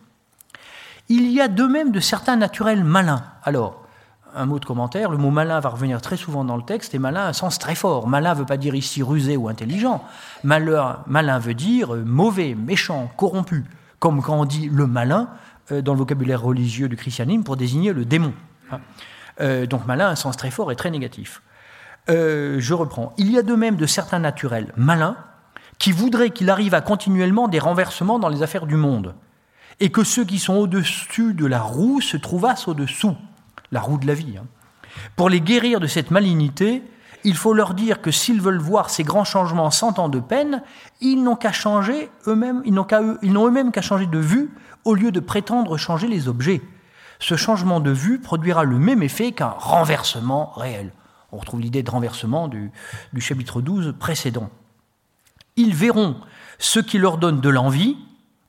Il y a de même de certains naturels malins. Alors, un mot de commentaire, le mot malin va revenir très souvent dans le texte, et malin a un sens très fort. Malin ne veut pas dire ici rusé ou intelligent. Malin, malin veut dire mauvais, méchant, corrompu comme quand on dit le malin euh, dans le vocabulaire religieux du christianisme pour désigner le démon. Hein. Euh, donc malin, un sens très fort et très négatif. Euh, je reprends. Il y a de même de certains naturels malins qui voudraient qu'il arrive à continuellement des renversements dans les affaires du monde, et que ceux qui sont au-dessus de la roue se trouvassent au-dessous, la roue de la vie. Hein. Pour les guérir de cette malignité, il faut leur dire que s'ils veulent voir ces grands changements sans tant de peine, ils n'ont qu'à changer eux-mêmes, ils n'ont eux-mêmes qu'à changer de vue au lieu de prétendre changer les objets. Ce changement de vue produira le même effet qu'un renversement réel. On retrouve l'idée de renversement du, du chapitre 12 précédent. Ils verront ce qui leur donne de l'envie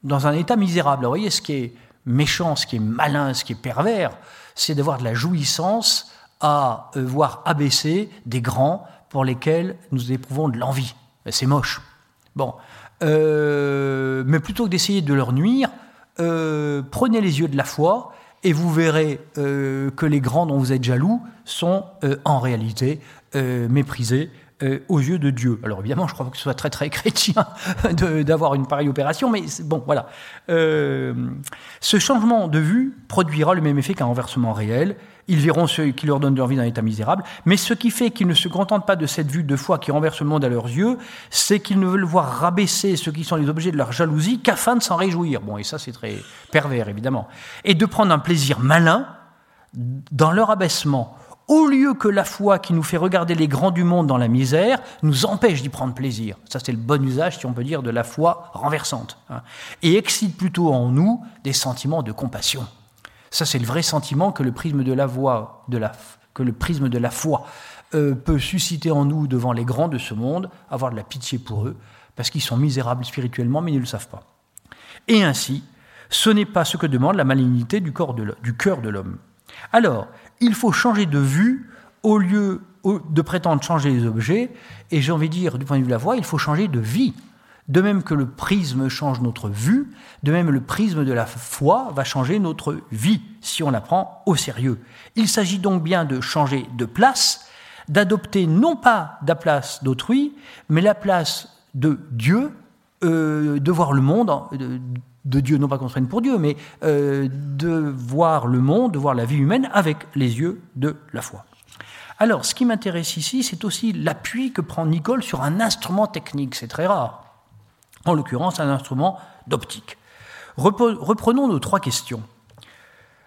dans un état misérable. vous voyez, ce qui est méchant, ce qui est malin, ce qui est pervers, c'est d'avoir de la jouissance à euh, voir abaisser des grands pour lesquels nous éprouvons de l'envie. C'est moche. Bon. Euh, mais plutôt que d'essayer de leur nuire, euh, prenez les yeux de la foi et vous verrez que les grands dont vous êtes jaloux sont en réalité méprisés euh, aux yeux de Dieu. Alors évidemment, je crois que ce soit très très chrétien d'avoir une pareille opération, mais bon, voilà. Euh, ce changement de vue produira le même effet qu'un renversement réel. Ils verront ce qui leur donne de l'envie d'un état misérable, mais ce qui fait qu'ils ne se contentent pas de cette vue de foi qui renverse le monde à leurs yeux, c'est qu'ils ne veulent voir rabaisser ceux qui sont les objets de leur jalousie qu'afin de s'en réjouir. Bon, et ça c'est très pervers évidemment. Et de prendre un plaisir malin dans leur abaissement au lieu que la foi qui nous fait regarder les grands du monde dans la misère nous empêche d'y prendre plaisir. Ça, c'est le bon usage, si on peut dire, de la foi renversante. Hein. et excite plutôt en nous des sentiments de compassion. Ça, c'est le vrai sentiment que le prisme de la, voix, que le prisme de la foi euh, peut susciter en nous devant les grands de ce monde, avoir de la pitié pour eux, parce qu'ils sont misérables spirituellement, mais ils ne le savent pas. Et ainsi, ce n'est pas ce que demande la malignité du, corps du cœur de l'homme. Alors, il faut changer de vue au lieu de prétendre changer les objets, et j'ai envie de dire, du point de vue de la voix, il faut changer de vie. De même que le prisme change notre vue, de même le prisme de la foi va changer notre vie, si on la prend au sérieux. Il s'agit donc bien de changer de place, d'adopter non pas la place d'autrui, mais la place de Dieu, euh, de voir le monde, de Dieu, non pas qu'on se pour Dieu, mais euh, de voir le monde, de voir la vie humaine avec les yeux de la foi. Alors, ce qui m'intéresse ici, c'est aussi l'appui que prend Nicole sur un instrument technique, c'est très rare. En l'occurrence, un instrument d'optique. Reprenons nos trois questions.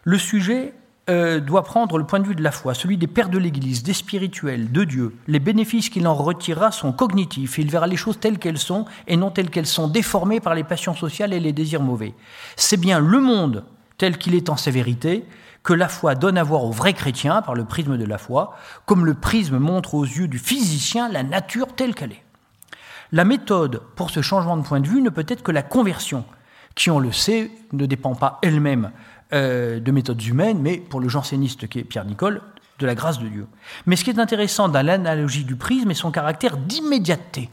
Le sujet euh, doit prendre le point de vue de la foi, celui des pères de l'Église, des spirituels, de Dieu. Les bénéfices qu'il en retirera sont cognitifs. Il verra les choses telles qu'elles sont et non telles qu'elles sont déformées par les passions sociales et les désirs mauvais. C'est bien le monde tel qu'il est en sévérité que la foi donne à voir aux vrais chrétiens par le prisme de la foi, comme le prisme montre aux yeux du physicien la nature telle qu'elle est. La méthode pour ce changement de point de vue ne peut être que la conversion, qui, on le sait, ne dépend pas elle-même euh, de méthodes humaines, mais pour le janséniste qui est Pierre Nicole, de la grâce de Dieu. Mais ce qui est intéressant dans l'analogie du prisme est son caractère d'immédiateté.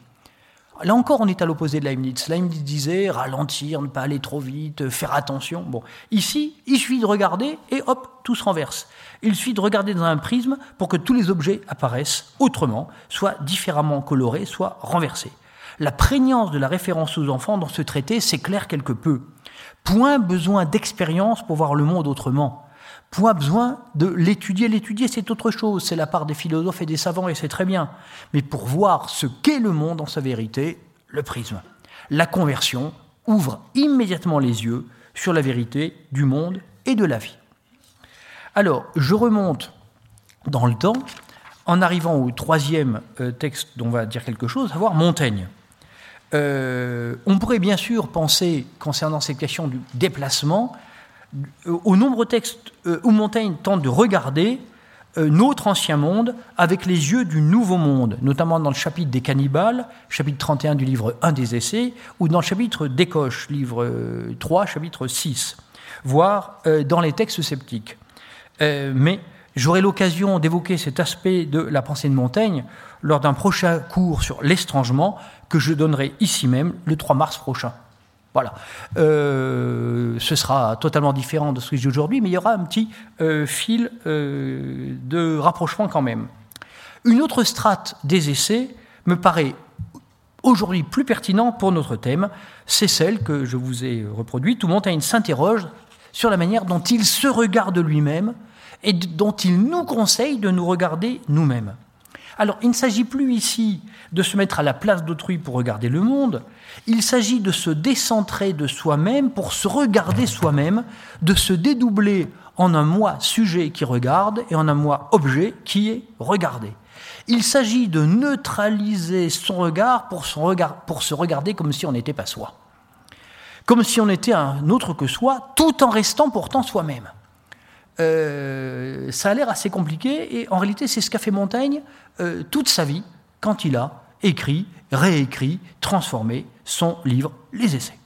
Là encore, on est à l'opposé de Leibniz. Leibniz disait ralentir, ne pas aller trop vite, faire attention. Bon, ici, il suffit de regarder et hop, tout se renverse. Il suffit de regarder dans un prisme pour que tous les objets apparaissent autrement, soit différemment colorés, soit renversés. La prégnance de la référence aux enfants dans ce traité s'éclaire quelque peu. Point besoin d'expérience pour voir le monde autrement. Point besoin de l'étudier. L'étudier, c'est autre chose. C'est la part des philosophes et des savants, et c'est très bien. Mais pour voir ce qu'est le monde en sa vérité, le prisme. La conversion ouvre immédiatement les yeux sur la vérité du monde et de la vie. Alors, je remonte dans le temps en arrivant au troisième euh, texte dont on va dire quelque chose, à savoir Montaigne. Euh, on pourrait bien sûr penser, concernant cette question du déplacement, euh, aux nombreux textes euh, où Montaigne tente de regarder notre ancien monde avec les yeux du nouveau monde, notamment dans le chapitre des cannibales, chapitre 31 du livre 1 des essais, ou dans le chapitre des coches, livre 3, chapitre 6, voire dans les textes sceptiques. mais j'aurai l'occasion d'évoquer cet aspect de la pensée de Montaigne lors d'un prochain cours sur l'estrangement que je donnerai ici même le 3 mars prochain. Voilà. Euh, ce sera totalement différent de ce que j'ai aujourd'hui, mais il y aura un petit euh, fil euh, de rapprochement quand même. Une autre strate des essais me paraît aujourd'hui plus pertinent pour notre thème, c'est celle que je vous ai reproduite, où Montaigne s'interroge sur la manière dont il se regarde lui-même et dont il nous conseille de nous regarder nous-mêmes. Alors, il ne s'agit plus ici de se mettre à la place d'autrui pour regarder le monde, il s'agit de se décentrer de soi-même pour se regarder soi-même, de se dédoubler en un moi sujet qui regarde et en un moi objet qui est regardé. Il s'agit de neutraliser son regard pour, se regarder comme si on n'était pas soi, comme si on était un autre que soi, tout en restant pourtant soi-même. Euh, ça a l'air assez compliqué, et en réalité, c'est ce qu'a fait Montaigne euh, toute sa vie quand il a écrit, réécrit, transformé son livre Les Essais.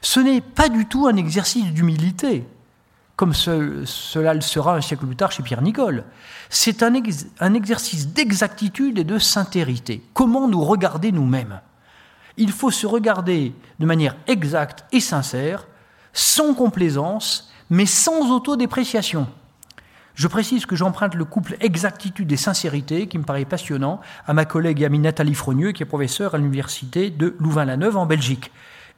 Ce n'est pas du tout un exercice d'humilité, comme cela le sera un siècle plus tard chez Pierre Nicole. C'est un, un exercice d'exactitude et de sincérité. Comment nous regarder nous-mêmes? Il faut se regarder de manière exacte et sincère, sans complaisance, mais sans autodépréciation. Je précise que j'emprunte le couple exactitude et sincérité, qui me paraît passionnant, à ma collègue et amie Nathalie Frogneux, qui est professeure à l'université de Louvain-la-Neuve en Belgique,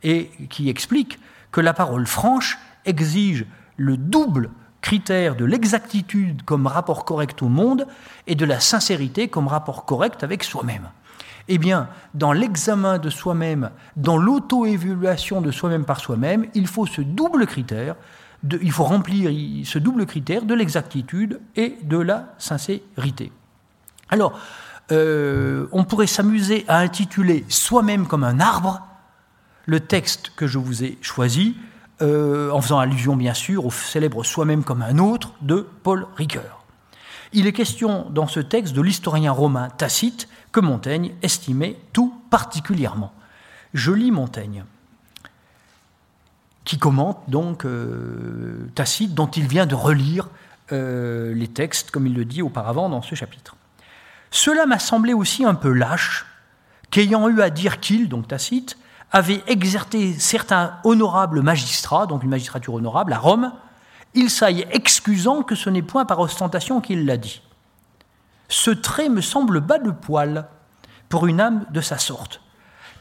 et qui explique que la parole franche exige le double critère de l'exactitude comme rapport correct au monde et de la sincérité comme rapport correct avec soi-même. Eh bien, dans l'examen de soi-même, dans l'auto-évaluation de soi-même par soi-même, il faut ce double critère il faut remplir ce double critère de l'exactitude et de la sincérité. Alors, euh, on pourrait s'amuser à intituler Soi-même comme un arbre le texte que je vous ai choisi, euh, en faisant allusion bien sûr au célèbre Soi-même comme un autre de Paul Ricoeur. Il est question dans ce texte de l'historien romain Tacite que Montaigne estimait tout particulièrement. Je lis Montaigne qui commente donc euh, Tacite, dont il vient de relire euh, les textes, comme il le dit auparavant dans ce chapitre. Cela m'a semblé aussi un peu lâche, qu'ayant eu à dire qu'il, donc Tacite, avait exercé certains honorables magistrats, donc une magistrature honorable, à Rome, il s'aille excusant que ce n'est point par ostentation qu'il l'a dit. Ce trait me semble bas de poil pour une âme de sa sorte,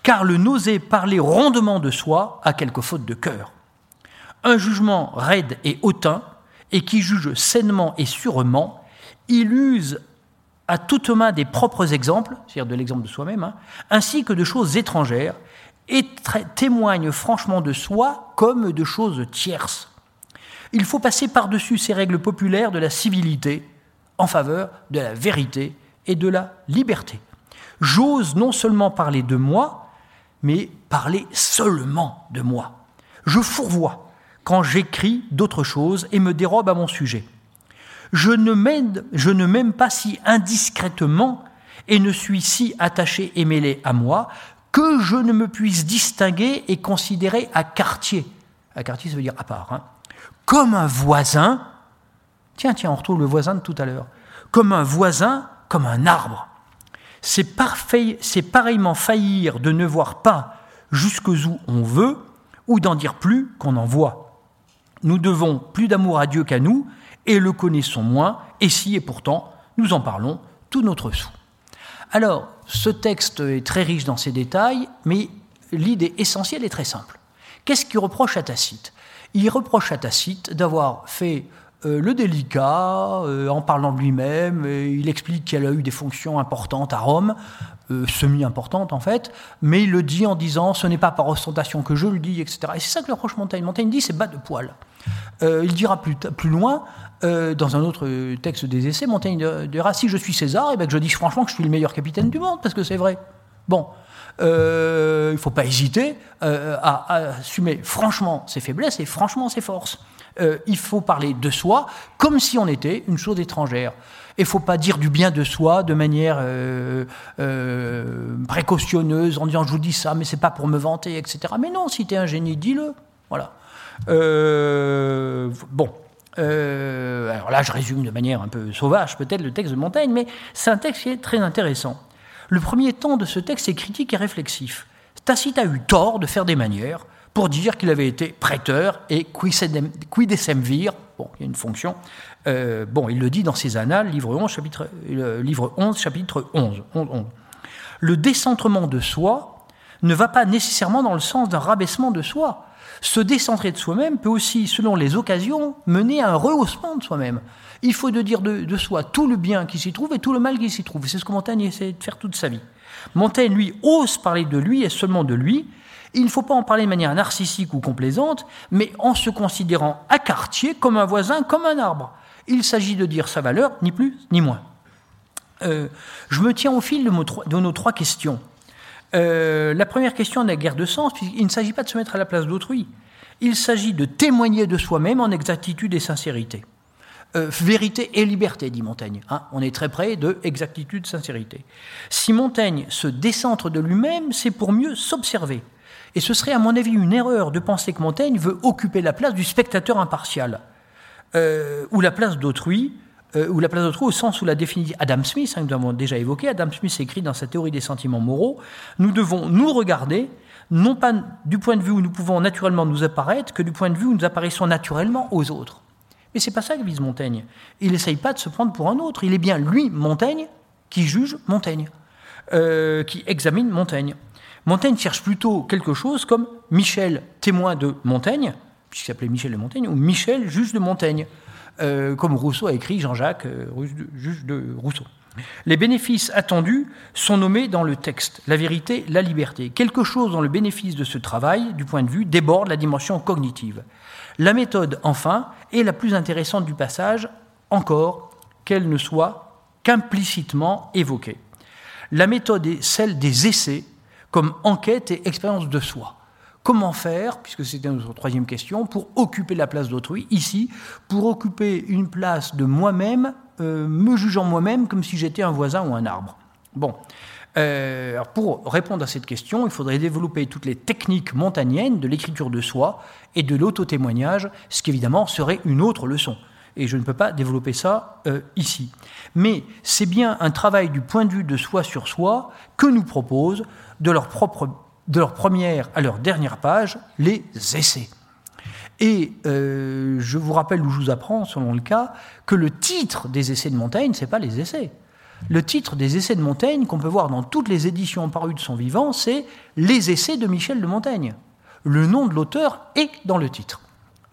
car le n'oser parler rondement de soi a quelque faute de cœur. Un jugement raide et hautain, et qui juge sainement et sûrement, il use à toute main des propres exemples, c'est-à-dire de l'exemple de soi-même, hein, ainsi que de choses étrangères, et témoigne franchement de soi comme de choses tierces. Il faut passer par-dessus ces règles populaires de la civilité en faveur de la vérité et de la liberté. J'ose non seulement parler de moi, mais parler seulement de moi. Je fourvoie quand j'écris d'autres choses et me dérobe à mon sujet. Je ne m'aime pas si indiscrètement et ne suis si attaché et mêlé à moi que je ne me puisse distinguer et considérer à quartier. À quartier, ça veut dire à part. Hein, comme un voisin. Tiens, tiens, on retrouve le voisin de tout à l'heure. Comme un voisin, comme un arbre c'est pareillement faillir de ne voir pas jusqu'où on veut, ou d'en dire plus qu'on en voit. Nous devons plus d'amour à Dieu qu'à nous, et le connaissons moins, et si et pourtant nous en parlons tout notre sou. Alors, ce texte est très riche dans ses détails, mais l'idée essentielle est très simple. Qu'est-ce qu'il reproche à Tacite? Il reproche à Tacite d'avoir fait euh, le délicat, euh, en parlant de lui-même, il explique qu'elle a eu des fonctions importantes à Rome, euh, semi-importantes en fait, mais il le dit en disant ce n'est pas par ostentation que je le dis, etc. Et c'est ça que le Montaigne. Montaigne dit c'est bas de poil. il dira plus, loin, dans un autre texte des essais, Montaigne dira si je suis César, et bien que je dis franchement que je suis le meilleur capitaine du monde, parce que c'est vrai. Bon, il ne faut pas hésiter à, à, assumer franchement ses faiblesses et franchement ses forces. Euh, il faut parler de soi comme si on était une chose étrangère. Il ne faut pas dire du bien de soi de manière euh, euh, précautionneuse en disant je vous dis ça, mais c'est pas pour me vanter, etc. Mais non, si tu es un génie, dis-le. Voilà. bon. alors là, je résume de manière un peu sauvage peut-être le texte de Montaigne, mais c'est un texte qui est très intéressant. Le premier temps de ce texte est critique et réflexif. Tacite a eu tort de faire des manières pour dire qu'il avait été prêteur et quidem vir, bon, il y a une fonction, euh, bon, il le dit dans ses annales, livre 11, chapitre, euh, livre 11, chapitre 11, Le décentrement de soi ne va pas nécessairement dans le sens d'un rabaissement de soi. Se décentrer de soi-même peut aussi, selon les occasions, mener à un rehaussement de soi-même. Il faut de dire de, soi tout le bien qui s'y trouve et tout le mal qui s'y trouve. C'est ce que Montaigne essaie de faire toute sa vie. Montaigne, lui, ose parler de lui et seulement de lui. Il ne faut pas en parler de manière narcissique ou complaisante, mais en se considérant à quartier comme un voisin, comme un arbre. Il s'agit de dire sa valeur, ni plus ni moins. Euh, je me tiens au fil de nos trois questions. Euh, la première question n'a guère de sens, puisqu'il ne s'agit pas de se mettre à la place d'autrui. Il s'agit de témoigner de soi-même en exactitude et sincérité. Euh, vérité et liberté, dit Montaigne. Hein. on est très près de exactitude, sincérité. Si Montaigne se décentre de lui-même, c'est pour mieux s'observer. Et ce serait, à mon avis, une erreur de penser que Montaigne veut occuper la place du spectateur impartial, euh, ou la place d'autrui, euh, ou la place d'autrui au sens où l'a définit Adam Smith, hein, que nous avons déjà évoqué. Adam Smith écrit dans sa théorie des sentiments moraux Nous devons nous regarder, non pas du point de vue où nous pouvons naturellement nous apparaître, que du point de vue où nous apparaissons naturellement aux autres. Mais c'est pas ça que vise Montaigne. Il n'essaye pas de se prendre pour un autre. Il est bien lui, Montaigne, qui juge Montaigne, euh, qui examine Montaigne. Montaigne cherche plutôt quelque chose comme Michel, témoin de Montaigne, puisqu'il s'appelait Michel de Montaigne, ou Michel, juge de Montaigne, euh, comme Rousseau a écrit Jean-Jacques, euh, juge de Rousseau. Les bénéfices attendus sont nommés dans le texte, la vérité, la liberté. Quelque chose dont le bénéfice de ce travail, du point de vue, déborde la dimension cognitive. La méthode, enfin, est la plus intéressante du passage, encore qu'elle ne soit qu'implicitement évoquée. La méthode est celle des essais, comme enquête et expérience de soi. Comment faire, puisque c'était notre troisième question, pour occuper la place d'autrui, ici, pour occuper une place de moi-même, euh, me jugeant moi-même comme si j'étais un voisin ou un arbre Bon. Euh, pour répondre à cette question, il faudrait développer toutes les techniques montagnennes de l'écriture de soi et de l'auto-témoignage, ce qui évidemment serait une autre leçon. Et je ne peux pas développer ça euh, ici. Mais c'est bien un travail du point de vue de soi sur soi que nous proposent de leur, propre, de leur première à leur dernière page les essais. Et euh, je vous rappelle ou je vous apprends, selon le cas, que le titre des essais de Montaigne, ce n'est pas les essais. Le titre des essais de Montaigne, qu'on peut voir dans toutes les éditions parues de son vivant, c'est Les essais de Michel de Montaigne. Le nom de l'auteur est dans le titre.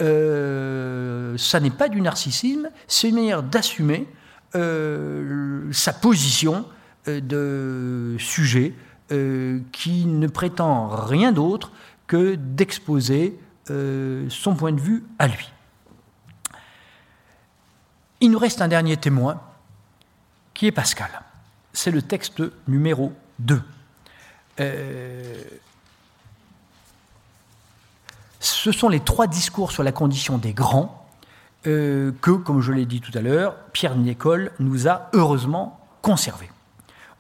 Euh, ça n'est pas du narcissisme, c'est une manière d'assumer euh, sa position de sujet qui ne prétend rien d'autre que d'exposer son point de vue à lui. Il nous reste un dernier témoin, qui est Pascal. C'est le texte numéro 2. Euh, ce sont les trois discours sur la condition des grands euh, que, comme je l'ai dit tout à l'heure, Pierre Nicole nous a heureusement conservés.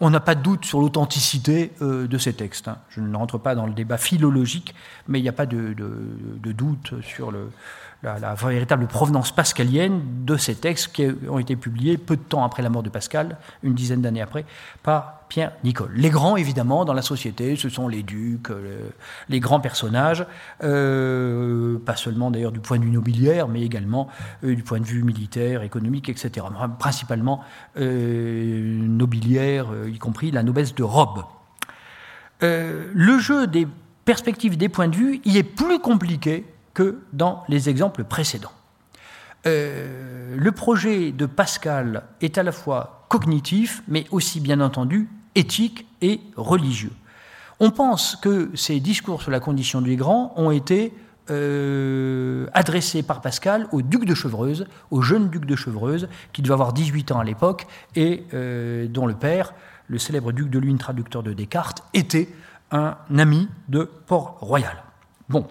On n'a pas de doute sur l'authenticité euh, de ces textes. Hein. Je ne rentre pas dans le débat philologique, mais il n'y a pas de, de doute sur le, la, véritable provenance pascalienne de ces textes qui ont été publiés peu de temps après la mort de Pascal, une dizaine d'années après, par Pierre Nicole. Les grands, évidemment, dans la société, ce sont les ducs, euh, les grands personnages, euh, pas seulement d'ailleurs du point de vue nobiliaire, mais également euh, du point de vue militaire, économique, etc. Principalement nobiliaire, y compris la noblesse de robe. le jeu des perspectives des points de vue y est plus compliqué que dans les exemples précédents. Euh, le projet de Pascal est à la fois cognitif, mais aussi bien entendu éthique et religieux. On pense que ces discours sur la condition du grand ont été euh, adressés par Pascal au duc de Chevreuse, au jeune duc de Chevreuse, qui devait avoir 18 ans à l'époque, et euh, dont le père, le célèbre duc de Luynes, traducteur de Descartes, était un ami de Port-Royal. Bon,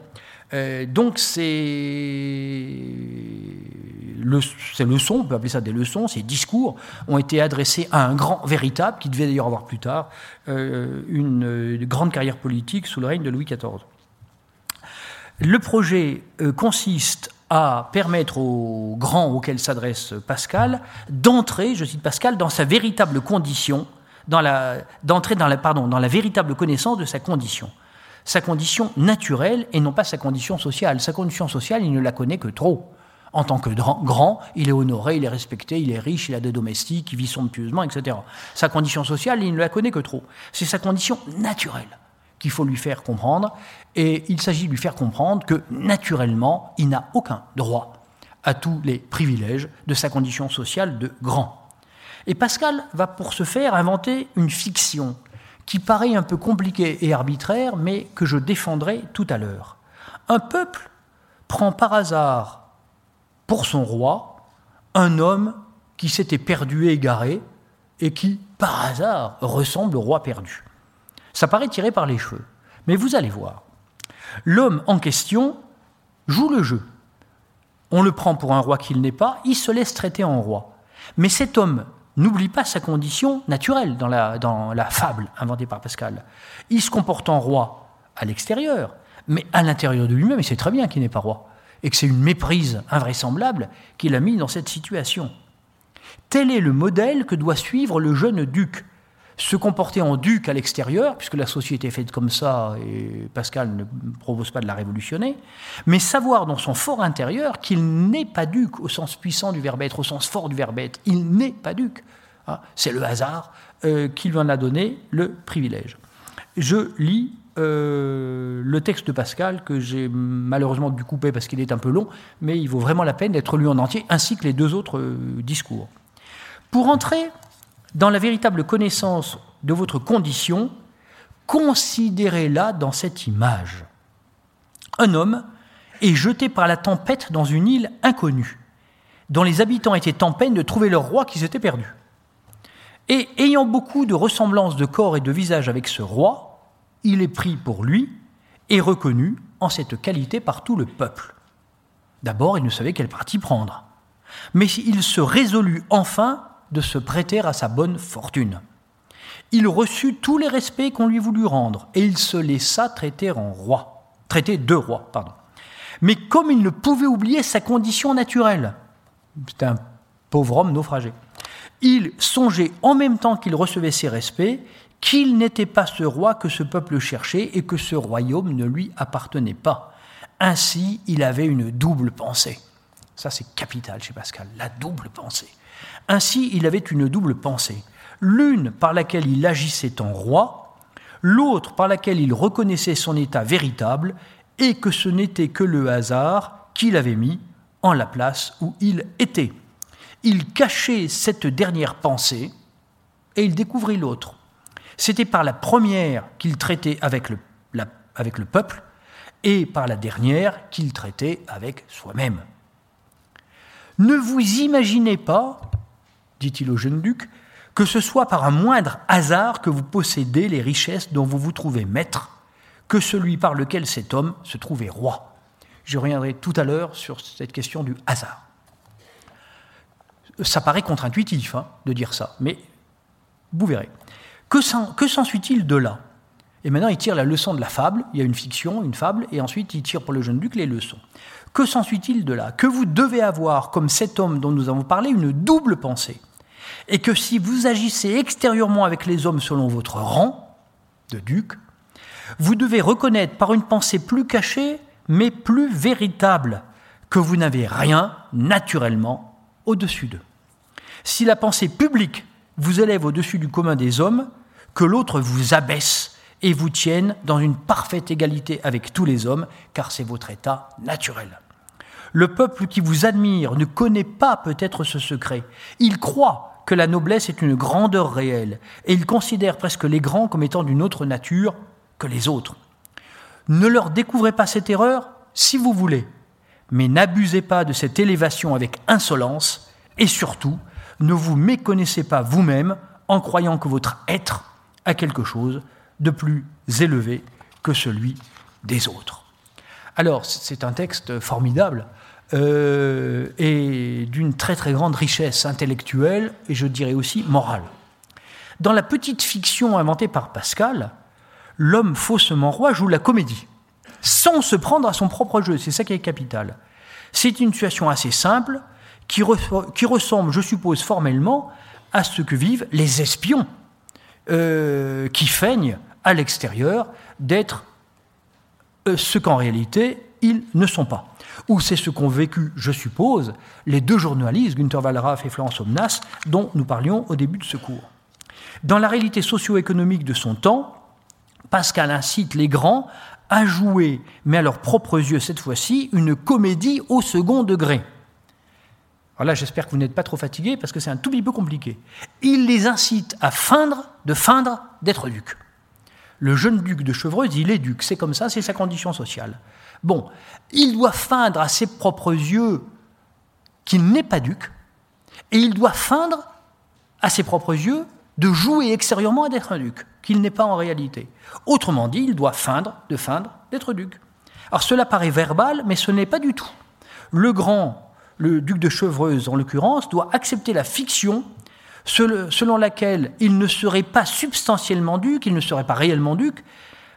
euh, donc ces leçons, on peut appeler ça des leçons, ces discours ont été adressés à un grand véritable, qui devait d'ailleurs avoir plus tard euh, une, grande carrière politique sous le règne de Louis XIV. Le projet euh, consiste à permettre aux grands auxquels s'adresse Pascal d'entrer, je cite Pascal, dans sa véritable condition, dans la véritable connaissance de sa condition sa condition naturelle et non pas sa condition sociale. Sa condition sociale, il ne la connaît que trop. En tant que grand, il est honoré, il est respecté, il est riche, il a des domestiques, il vit somptueusement, etc. Sa condition sociale, il ne la connaît que trop. C'est sa condition naturelle qu'il faut lui faire comprendre, et il s'agit de lui faire comprendre que, naturellement, il n'a aucun droit à tous les privilèges de sa condition sociale de grand. Et Pascal va pour ce faire inventer une fiction qui paraît un peu compliquée et arbitraire, mais que je défendrai tout à l'heure. Un peuple prend par hasard pour son roi un homme qui s'était perdu et égaré et qui, par hasard, ressemble au roi perdu. Ça paraît tiré par les cheveux, mais vous allez voir. L'homme en question joue le jeu. On le prend pour un roi qu'il n'est pas, il se laisse traiter en roi. Mais cet homme n'oublie pas sa condition naturelle dans la, fable inventée par Pascal. Il se comporte en roi à l'extérieur, mais à l'intérieur de lui-même, il sait très bien qu'il n'est pas roi, et que c'est une méprise invraisemblable qui l'a mis dans cette situation. Tel est le modèle que doit suivre le jeune duc, se comporter en duc à l'extérieur, puisque la société est faite comme ça, et Pascal ne propose pas de la révolutionner, mais savoir dans son fort intérieur qu'il n'est pas duc au sens puissant du verbe être, au sens fort du verbe être. Il n'est pas duc. Ah, c'est le hasard euh, qui lui en a donné le privilège. Je lis euh, le texte de Pascal, que j'ai malheureusement dû couper parce qu'il est un peu long, mais il vaut vraiment la peine d'être lu en entier, ainsi que les deux autres euh, discours. Pour entrer dans la véritable connaissance de votre condition, considérez-la dans cette image. Un homme est jeté par la tempête dans une île inconnue, dont les habitants étaient en peine de trouver leur roi qui s'était perdu. Et ayant beaucoup de ressemblances de corps et de visage avec ce roi, il est pris pour lui et reconnu en cette qualité par tout le peuple. D'abord, il ne savait quel parti prendre. Mais il se résolut enfin de se prêter à sa bonne fortune. Il reçut tous les respects qu'on lui voulut rendre, et il se laissa traiter en roi, traiter de roi, pardon. Mais comme il ne pouvait oublier sa condition naturelle, c'était un pauvre homme naufragé, il songeait en même temps qu'il recevait ses respects qu'il n'était pas ce roi que ce peuple cherchait et que ce royaume ne lui appartenait pas. Ainsi, il avait une double pensée. Ça, c'est capital chez Pascal, la double pensée. Ainsi, il avait une double pensée, l'une par laquelle il agissait en roi, l'autre par laquelle il reconnaissait son état véritable, et que ce n'était que le hasard qui l'avait mis en la place où il était. Il cachait cette dernière pensée, et il découvrit l'autre. C'était par la première qu'il traitait avec le, avec le peuple, et par la dernière qu'il traitait avec soi-même. Ne vous imaginez pas dit-il au jeune duc, que ce soit par un moindre hasard que vous possédez les richesses dont vous vous trouvez maître, que celui par lequel cet homme se trouvait roi. Je reviendrai tout à l'heure sur cette question du hasard. Ça paraît contre-intuitif hein, de dire ça, mais vous verrez. Que s'ensuit-il de là? Et maintenant, il tire la leçon de la fable. Il y a une fiction, une fable, et ensuite il tire pour le jeune duc les leçons. Que s'ensuit-il de là? Que vous devez avoir, comme cet homme dont nous avons parlé, une double pensée? Et que si vous agissez extérieurement avec les hommes selon votre rang de duc, vous devez reconnaître par une pensée plus cachée, mais plus véritable, que vous n'avez rien, naturellement, au-dessus d'eux. Si la pensée publique vous élève au-dessus du commun des hommes, que l'autre vous abaisse et vous tienne dans une parfaite égalité avec tous les hommes, car c'est votre état naturel. Le peuple qui vous admire ne connaît pas peut-être ce secret. Il croit que la noblesse est une grandeur réelle, et ils considèrent presque les grands comme étant d'une autre nature que les autres. Ne leur découvrez pas cette erreur si vous voulez, mais n'abusez pas de cette élévation avec insolence, et surtout, ne vous méconnaissez pas vous-même en croyant que votre être a quelque chose de plus élevé que celui des autres. Alors, c'est un texte formidable euh, et d'une très très grande richesse intellectuelle et je dirais aussi morale. Dans la petite fiction inventée par Pascal, l'homme faussement roi joue la comédie, sans se prendre à son propre jeu, c'est ça qui est capital. C'est une situation assez simple, qui, ressemble, je suppose, formellement à ce que vivent les espions, euh, qui feignent à l'extérieur d'être ce qu'en réalité ils ne sont pas ou c'est ce qu'ont vécu, je suppose, les deux journalistes, Günther Wallraff et Florence Omnas, dont nous parlions au début de ce cours. Dans la réalité socio-économique de son temps, Pascal incite les grands à jouer, mais à leurs propres yeux cette fois-ci, une comédie au second degré. Alors j'espère que vous n'êtes pas trop fatigués parce que c'est un tout petit peu compliqué. Il les incite à feindre, de feindre d'être duc. Le jeune duc de Chevreuse, il est duc, c'est comme ça, c'est sa condition sociale. Bon, il doit feindre à ses propres yeux qu'il n'est pas duc, et il doit feindre à ses propres yeux de jouer extérieurement à d'être un duc, qu'il n'est pas en réalité. Autrement dit, il doit feindre, de feindre d'être duc. Alors cela paraît verbal, mais ce n'est pas du tout. Le grand, le duc de Chevreuse en l'occurrence, doit accepter la fiction selon laquelle il ne serait pas substantiellement duc, il ne serait pas réellement duc,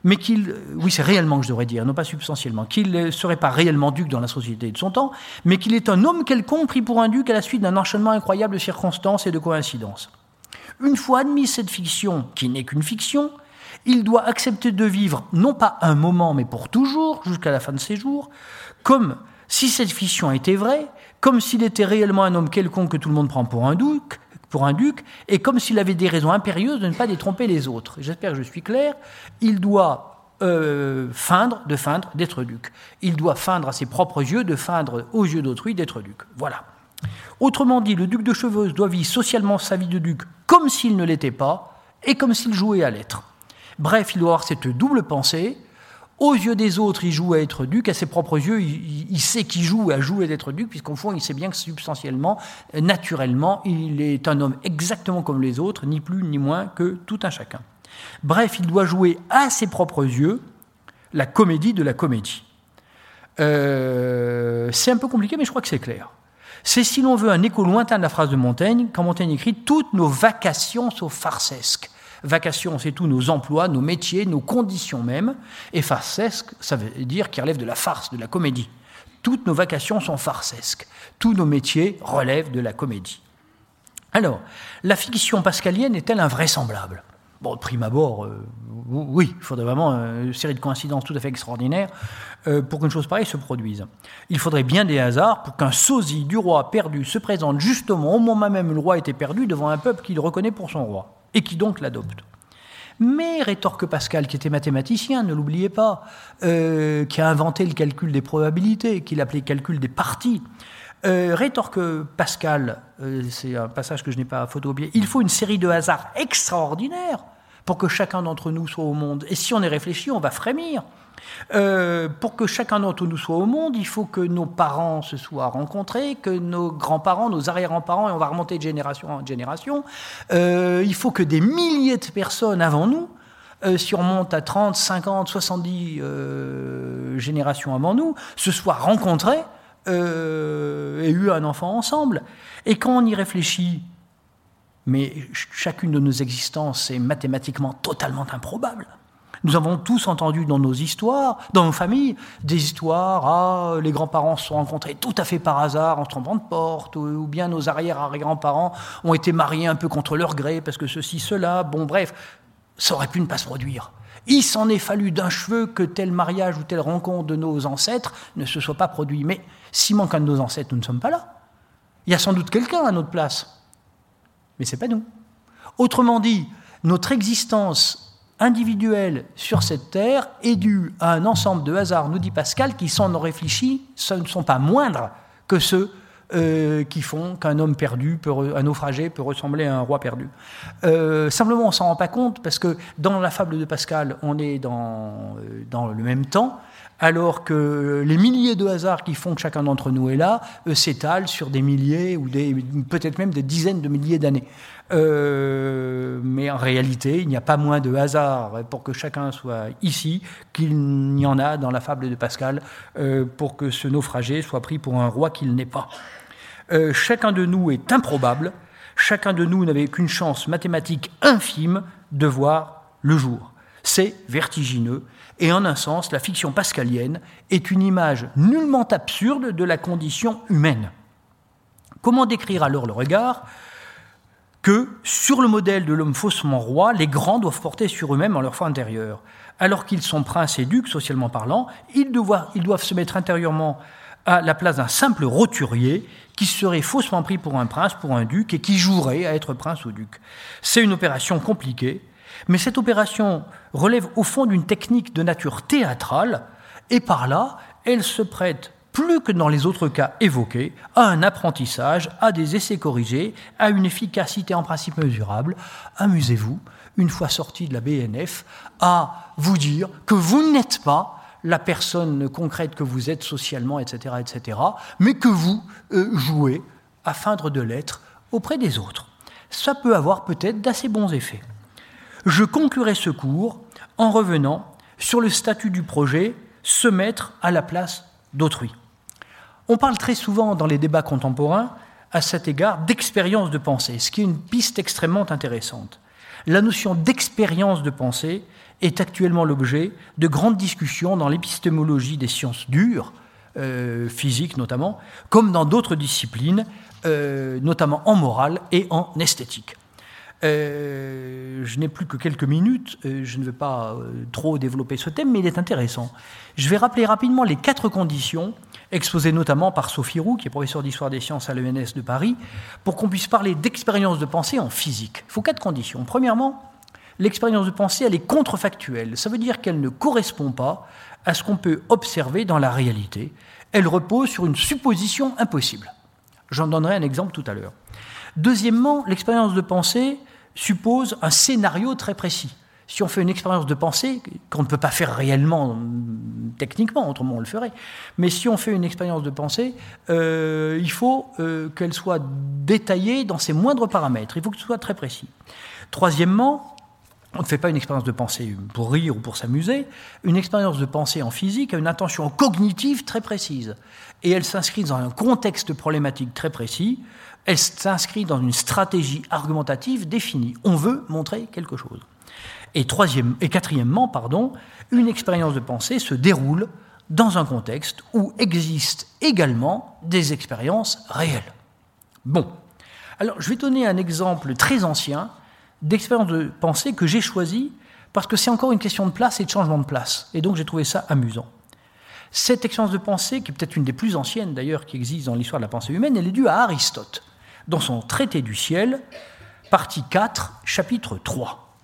mais qu'il, oui c'est réellement que je devrais dire, non pas substantiellement, qu'il ne serait pas réellement duc dans la société de son temps, mais qu'il est un homme quelconque pris pour un duc à la suite d'un enchaînement incroyable de circonstances et de coïncidences. Une fois admise cette fiction, qui n'est qu'une fiction, il doit accepter de vivre non pas un moment, mais pour toujours, jusqu'à la fin de ses jours, comme si cette fiction était vraie, comme s'il était réellement un homme quelconque que tout le monde prend pour un duc, pour un duc, et comme s'il avait des raisons impérieuses de ne pas détromper les autres. J'espère que je suis clair. Il doit euh, feindre, de feindre d'être duc. Il doit feindre à ses propres yeux, de feindre aux yeux d'autrui d'être duc. Voilà. Autrement dit, le duc de Chevreuse doit vivre socialement sa vie de duc comme s'il ne l'était pas et comme s'il jouait à l'être. Bref, il doit avoir cette double pensée. Aux yeux des autres, il joue à être duc, à ses propres yeux, il, sait qu'il joue à jouer d'être duc, puisqu'en fond, il sait bien que substantiellement, naturellement, il est un homme exactement comme les autres, ni plus ni moins que tout un chacun. Bref, il doit jouer à ses propres yeux la comédie de la comédie. Euh, c'est un peu compliqué, mais je crois que c'est clair. C'est, si l'on veut, un écho lointain de la phrase de Montaigne, quand Montaigne écrit Toutes nos vacations sont farcesques. Vacations, c'est tous nos emplois, nos métiers, nos conditions même. Et farcesque, ça veut dire qu'il relève de la farce, de la comédie. Toutes nos vacations sont farcesques. Tous nos métiers relèvent de la comédie. Alors, la fiction pascalienne est-elle invraisemblable? Bon, de prime abord, euh, oui, il faudrait vraiment une série de coïncidences tout à fait extraordinaires euh, pour qu'une chose pareille se produise. Il faudrait bien des hasards pour qu'un sosie du roi perdu se présente justement au moment même où le roi était perdu devant un peuple qu'il reconnaît pour son roi, et qui donc l'adopte. Mais rétorque Pascal, qui était mathématicien, ne l'oubliez pas, euh, qui a inventé le calcul des probabilités, qu'il appelait calcul des parties, rétorque Pascal, c'est un passage que je n'ai pas photocopié, il faut une série de hasards extraordinaires pour que chacun d'entre nous soit au monde. Et si on est réfléchi, on va frémir. Euh, pour que chacun d'entre nous soit au monde, il faut que nos parents se soient rencontrés, que nos grands-parents, nos arrière-grands-parents, et on va remonter de génération en génération, euh, il faut que des milliers de personnes avant nous, euh, si on remonte à 30, 50, 70 générations avant nous, se soient rencontrés et eu un enfant ensemble. Et quand on y réfléchit, mais chacune de nos existences est mathématiquement totalement improbable. Nous avons tous entendu dans nos histoires, dans nos familles, des histoires, ah, les grands-parents se sont rencontrés tout à fait par hasard en trompant de porte, ou, bien nos arrière-arrière-grands-parents ont été mariés un peu contre leur gré, parce que ceci, cela, bon bref, ça aurait pu ne pas se produire. Il s'en est fallu d'un cheveu que tel mariage ou telle rencontre de nos ancêtres ne se soit pas produit. Mais s'il manque un de nos ancêtres, nous ne sommes pas là. Il y a sans doute quelqu'un à notre place mais ce n'est pas nous. Autrement dit, notre existence individuelle sur cette terre est due à un ensemble de hasards, nous dit Pascal, qui sont réfléchis, ce ne sont pas moindres que ceux euh, qui font qu'un homme perdu, peut, un naufragé peut ressembler à un roi perdu. Euh, simplement, on ne s'en rend pas compte parce que dans la fable de Pascal, on est dans, euh, dans le même temps, alors que les milliers de hasards qui font que chacun d'entre nous est là s'étalent sur des milliers ou peut-être même des dizaines de milliers d'années. Euh, mais en réalité, il n'y a pas moins de hasards pour que chacun soit ici qu'il n'y en a dans la fable de Pascal euh, pour que ce naufragé soit pris pour un roi qu'il n'est pas. Euh, chacun de nous est improbable, chacun de nous n'avait qu'une chance mathématique infime de voir le jour. C'est vertigineux, et en un sens, la fiction pascalienne est une image nullement absurde de la condition humaine. Comment décrire alors le regard que, sur le modèle de l'homme faussement roi, les grands doivent porter sur eux-mêmes en leur foi intérieure? Alors qu'ils sont princes et ducs, socialement parlant, ils doivent, se mettre intérieurement à la place d'un simple roturier qui serait faussement pris pour un prince, pour un duc, et qui jouerait à être prince ou duc. C'est une opération compliquée, Mais cette opération relève au fond d'une technique de nature théâtrale, et par là, elle se prête plus que dans les autres cas évoqués, à un apprentissage, à des essais corrigés, à une efficacité en principe mesurable. Amusez-vous, une fois sorti de la BNF, à vous dire que vous n'êtes pas la personne concrète que vous êtes socialement, etc., etc., mais que vous euh, jouez à feindre de l'être auprès des autres. Ça peut avoir peut-être d'assez bons effets. Je conclurai ce cours en revenant sur le statut du projet se mettre à la place d'autrui. On parle très souvent dans les débats contemporains, à cet égard, d'expérience de pensée, ce qui est une piste extrêmement intéressante. La notion d'expérience de pensée est actuellement l'objet de grandes discussions dans l'épistémologie des sciences dures, euh, physique notamment, comme dans d'autres disciplines, euh, notamment en morale et en esthétique. Euh, je n'ai plus que quelques minutes, euh, je ne vais pas euh, trop développer ce thème, mais il est intéressant. Je vais rappeler rapidement les quatre conditions, exposées notamment par Sophie Roux, qui est professeure d'histoire des sciences à l'ENS de Paris, pour qu'on puisse parler d'expérience de pensée en physique. Il faut quatre conditions. Premièrement, l'expérience de pensée, elle est contrefactuelle. Ça veut dire qu'elle ne correspond pas à ce qu'on peut observer dans la réalité. Elle repose sur une supposition impossible. J'en donnerai un exemple tout à l'heure. Deuxièmement, l'expérience de pensée, suppose un scénario très précis. Si on fait une expérience de pensée, qu'on ne peut pas faire réellement techniquement, autrement on le ferait, mais si on fait une expérience de pensée, euh, il faut euh, qu'elle soit détaillée dans ses moindres paramètres, il faut que ce soit très précis. Troisièmement, on ne fait pas une expérience de pensée pour rire ou pour s'amuser. Une expérience de pensée en physique a une intention cognitive très précise. Et elle s'inscrit dans un contexte problématique très précis elle s'inscrit dans une stratégie argumentative définie. On veut montrer quelque chose. Et, quatrièmement, pardon, une expérience de pensée se déroule dans un contexte où existent également des expériences réelles. Bon, alors je vais donner un exemple très ancien d'expérience de pensée que j'ai choisi parce que c'est encore une question de place et de changement de place. Et donc j'ai trouvé ça amusant. Cette expérience de pensée, qui est peut-être une des plus anciennes d'ailleurs qui existe dans l'histoire de la pensée humaine, elle est due à Aristote dans son Traité du ciel, partie 4, chapitre 3.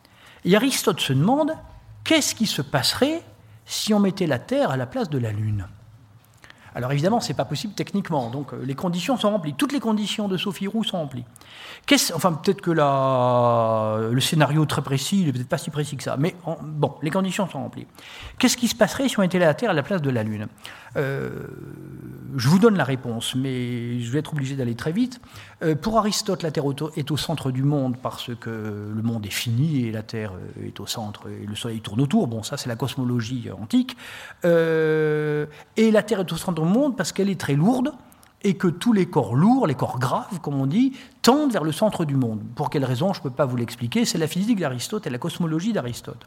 Et Aristote se demande qu'est-ce qui se passerait si on mettait la Terre à la place de la Lune? Alors évidemment, ce n'est pas possible techniquement. Donc euh, les conditions sont remplies. Toutes les conditions de Sophie Roux sont remplies. Enfin, peut-être que le scénario très précis, n'est peut-être pas si précis que ça. Mais bon, les conditions sont remplies. Qu'est-ce qui se passerait si on était la Terre à la place de la Lune? Euh, Je vous donne la réponse, mais je vais être obligé d'aller très vite. Euh, pour Aristote, la Terre est au centre du monde parce que le monde est fini et la Terre est au centre et le Soleil tourne autour. Bon, ça c'est la cosmologie antique. et la Terre est au centre monde parce qu'elle est très lourde et que tous les corps lourds, les corps graves, comme on dit, tendent vers le centre du monde. Pour quelle raison, je ne peux pas vous l'expliquer, c'est la physique d'Aristote et la cosmologie d'Aristote.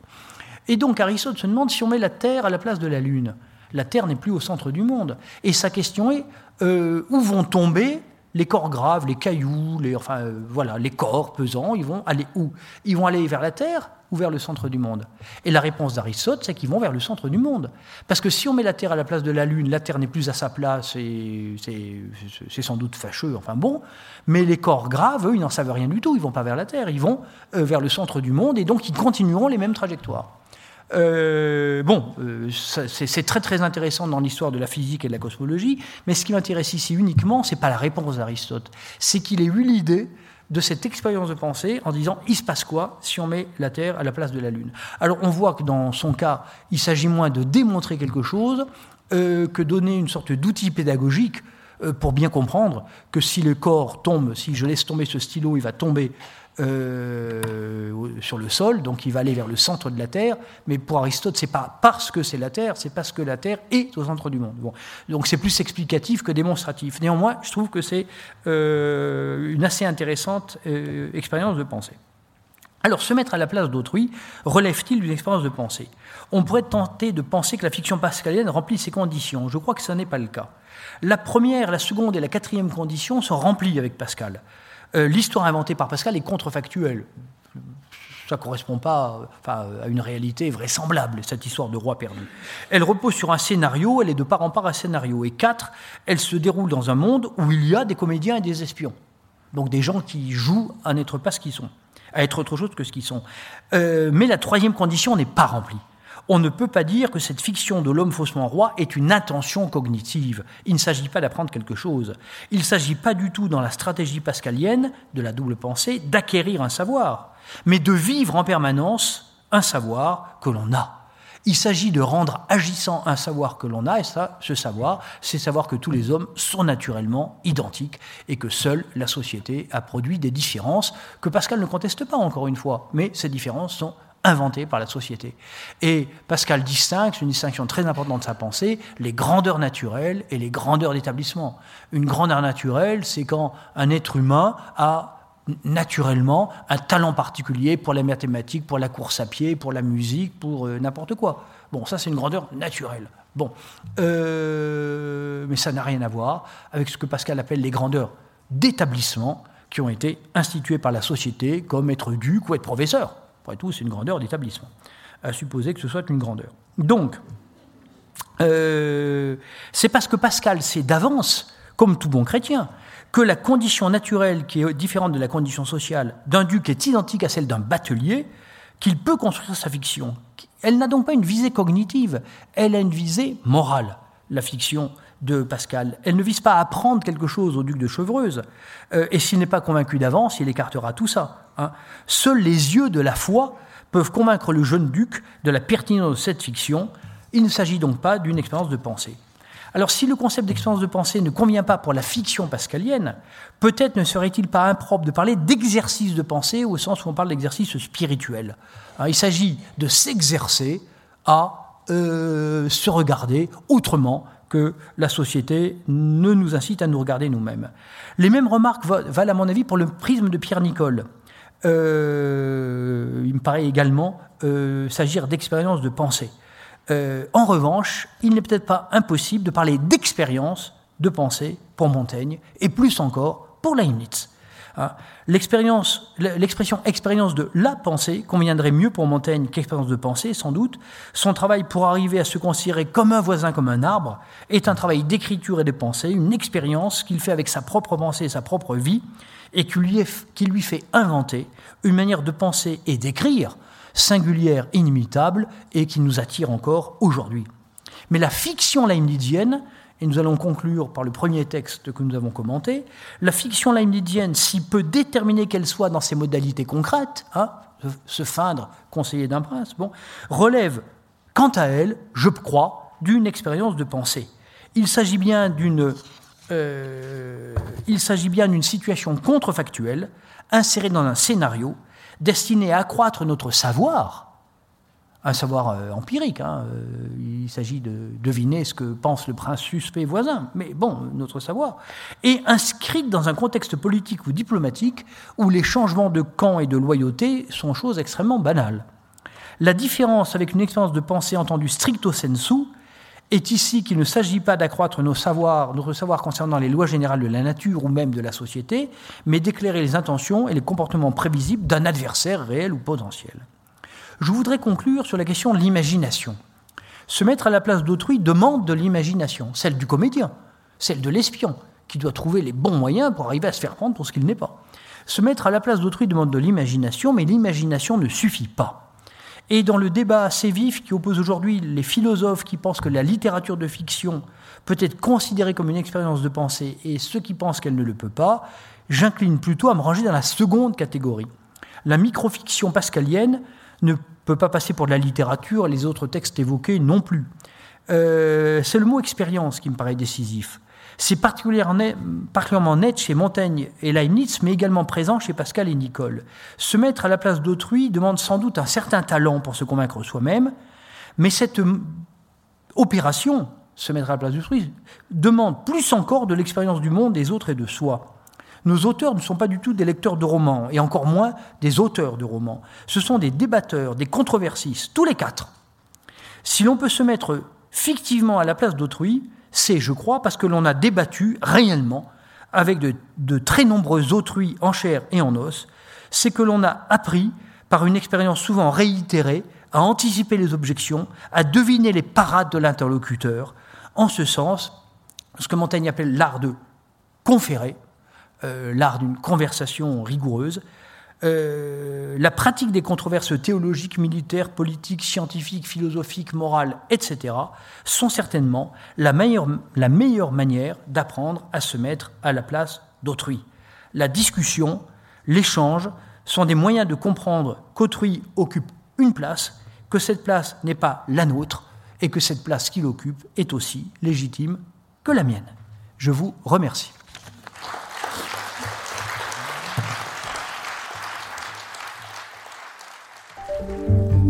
Et donc Aristote se demande si on met la Terre à la place de la Lune. La Terre n'est plus au centre du monde. Et sa question est, euh, où vont tomber les corps graves, les cailloux, les, enfin, euh, voilà, les corps pesants, ils vont aller où? Ils vont aller vers la Terre ou vers le centre du monde? Et la réponse d'Aristote, c'est qu'ils vont vers le centre du monde. Parce que si on met la Terre à la place de la Lune, la Terre n'est plus à sa place et c'est sans doute fâcheux, enfin bon, mais les corps graves, eux, ils n'en savent rien du tout, ils vont pas vers la Terre, ils vont euh, vers le centre du monde et donc ils continueront les mêmes trajectoires. Euh, bon, euh, c'est très très intéressant dans l'histoire de la physique et de la cosmologie, mais ce qui m'intéresse ici uniquement, c'est pas la réponse d'Aristote, c'est qu'il ait eu l'idée de cette expérience de pensée en disant il se passe quoi si on met la Terre à la place de la Lune? Alors on voit que dans son cas, il s'agit moins de démontrer quelque chose euh, que donner une sorte d'outil pédagogique pour bien comprendre que si le corps tombe, si je laisse tomber ce stylo, il va tomber euh, sur le sol, donc il va aller vers le centre de la Terre. Mais pour Aristote, c'est pas parce que c'est la Terre, c'est parce que la Terre est au centre du monde. Donc c'est plus explicatif que démonstratif. Néanmoins, je trouve que c'est euh, une assez intéressante euh, expérience de pensée. Alors, se mettre à la place d'autrui relève-t-il d'une expérience de pensée? On pourrait tenter de penser que la fiction pascalienne remplit ces conditions. Je crois que ce n'est pas le cas. La première, la seconde et la quatrième condition sont remplies avec Pascal. Euh, l'histoire inventée par Pascal est contrefactuelle. Ça ne correspond pas à une réalité vraisemblable, cette histoire de roi perdu. Elle repose sur un scénario, elle est de part en part un scénario. Et quatre, elle se déroule dans un monde où il y a des comédiens et des espions. Donc des gens qui jouent à n'être pas ce qu'ils sont. à être autre chose que ce qu'ils sont. Euh, mais la troisième condition n'est pas remplie. On ne peut pas dire que cette fiction de l'homme faussement roi est une intention cognitive. Il ne s'agit pas d'apprendre quelque chose. Il ne s'agit pas du tout, dans la stratégie pascalienne de la double pensée, d'acquérir un savoir, mais de vivre en permanence un savoir que l'on a. Il s'agit de rendre agissant un savoir que l'on a, et ça, ce savoir, c'est savoir que tous les hommes sont naturellement identiques et que seule la société a produit des différences que Pascal ne conteste pas, encore une fois, mais ces différences sont inventées par la société. Et Pascal distingue, c'est une distinction très importante de sa pensée, les grandeurs naturelles et les grandeurs d'établissement. Une grandeur naturelle, c'est quand un être humain a naturellement un talent particulier pour les mathématiques, pour la course à pied, pour la musique, pour euh, n'importe quoi. Bon, ça c'est une grandeur naturelle. Bon, euh, mais ça n'a rien à voir avec ce que Pascal appelle les grandeurs d'établissement qui ont été instituées par la société comme être duc ou être professeur. Après tout, c'est une grandeur d'établissement, à supposer que ce soit une grandeur. Donc, euh, c'est parce que Pascal sait d'avance, comme tout bon chrétien, que la condition naturelle, qui est différente de la condition sociale, d'un duc est identique à celle d'un batelier, qu'il peut construire sa fiction. Elle n'a donc pas une visée cognitive, elle a une visée morale, la fiction de Pascal. Elle ne vise pas à apprendre quelque chose au duc de Chevreuse, euh, et s'il n'est pas convaincu d'avance, il écartera tout ça. Hein. Seuls les yeux de la foi peuvent convaincre le jeune duc de la pertinence de cette fiction. Il ne s'agit donc pas d'une expérience de pensée. Alors si le concept d'expérience de pensée ne convient pas pour la fiction pascalienne, peut-être ne serait-il pas impropre de parler d'exercice de pensée au sens où on parle d'exercice spirituel. Hein, il s'agit de s'exercer à euh, se regarder autrement que la société ne nous incite à nous regarder nous-mêmes. Les mêmes remarques valent à mon avis pour le prisme de Pierre Nicole. Euh, il me paraît également euh, s'agir d'expérience de pensée. Euh, en revanche, il n'est peut-être pas impossible de parler d'expérience de pensée pour Montaigne, et plus encore pour Leibniz. Hein, l'expression expérience de la pensée conviendrait mieux pour Montaigne qu'expérience de pensée, sans doute. Son travail pour arriver à se considérer comme un voisin, comme un arbre, est un travail d'écriture et de pensée, une expérience qu'il fait avec sa propre pensée et sa propre vie, et qui lui, fait inventer une manière de penser et d'écrire singulière, inimitable, et qui nous attire encore aujourd'hui. Mais la fiction leibnizienne, et nous allons conclure par le premier texte que nous avons commenté, la fiction leibnizienne, si peu déterminée qu'elle soit dans ses modalités concrètes, hein, se feindre conseiller d'un prince, relève, quant à elle, je crois, d'une expérience de pensée. Il s'agit bien d'une euh, il s'agit bien d'une situation contrefactuelle insérée dans un scénario destiné à accroître notre savoir, un savoir euh, empirique. Hein, euh, il s'agit de deviner ce que pense le prince suspect voisin, mais bon, notre savoir, et inscrite dans un contexte politique ou diplomatique où les changements de camp et de loyauté sont choses extrêmement banales. La différence avec une expérience de pensée entendue stricto sensu est ici qu'il ne s'agit pas d'accroître nos savoirs, notre savoir concernant les lois générales de la nature ou même de la société, mais d'éclairer les intentions et les comportements prévisibles d'un adversaire réel ou potentiel. Je voudrais conclure sur la question de l'imagination. Se mettre à la place d'autrui demande de l'imagination, celle du comédien, celle de l'espion, qui doit trouver les bons moyens pour arriver à se faire prendre pour ce qu'il n'est pas. Se mettre à la place d'autrui demande de l'imagination, mais l'imagination ne suffit pas. Et dans le débat assez vif qui oppose aujourd'hui les philosophes qui pensent que la littérature de fiction peut être considérée comme une expérience de pensée et ceux qui pensent qu'elle ne le peut pas, j'incline plutôt à me ranger dans la seconde catégorie. La microfiction pascalienne ne peut pas passer pour de la littérature, les autres textes évoqués non plus. Euh, c'est le mot expérience qui me paraît décisif. C'est particulièrement net chez Montaigne et Leibniz, mais également présent chez Pascal et Nicole. Se mettre à la place d'autrui demande sans doute un certain talent pour se convaincre soi-même, mais cette opération, se mettre à la place d'autrui, demande plus encore de l'expérience du monde des autres et de soi. Nos auteurs ne sont pas du tout des lecteurs de romans, et encore moins des auteurs de romans. Ce sont des débatteurs, des controversistes, tous les quatre. Si l'on peut se mettre fictivement à la place d'autrui, c'est, je crois, parce que l'on a débattu réellement avec de, très nombreux autrui en chair et en os, c'est que l'on a appris, par une expérience souvent réitérée, à anticiper les objections, à deviner les parades de l'interlocuteur, en ce sens, ce que Montaigne appelle l'art de conférer, euh, l'art d'une conversation rigoureuse, euh, la pratique des controverses théologiques, militaires, politiques, scientifiques, philosophiques, morales, etc., sont certainement la meilleure, la meilleure manière d'apprendre à se mettre à la place d'autrui. La discussion, l'échange sont des moyens de comprendre qu'autrui occupe une place, que cette place n'est pas la nôtre, et que cette place qu'il occupe est aussi légitime que la mienne. Je vous remercie.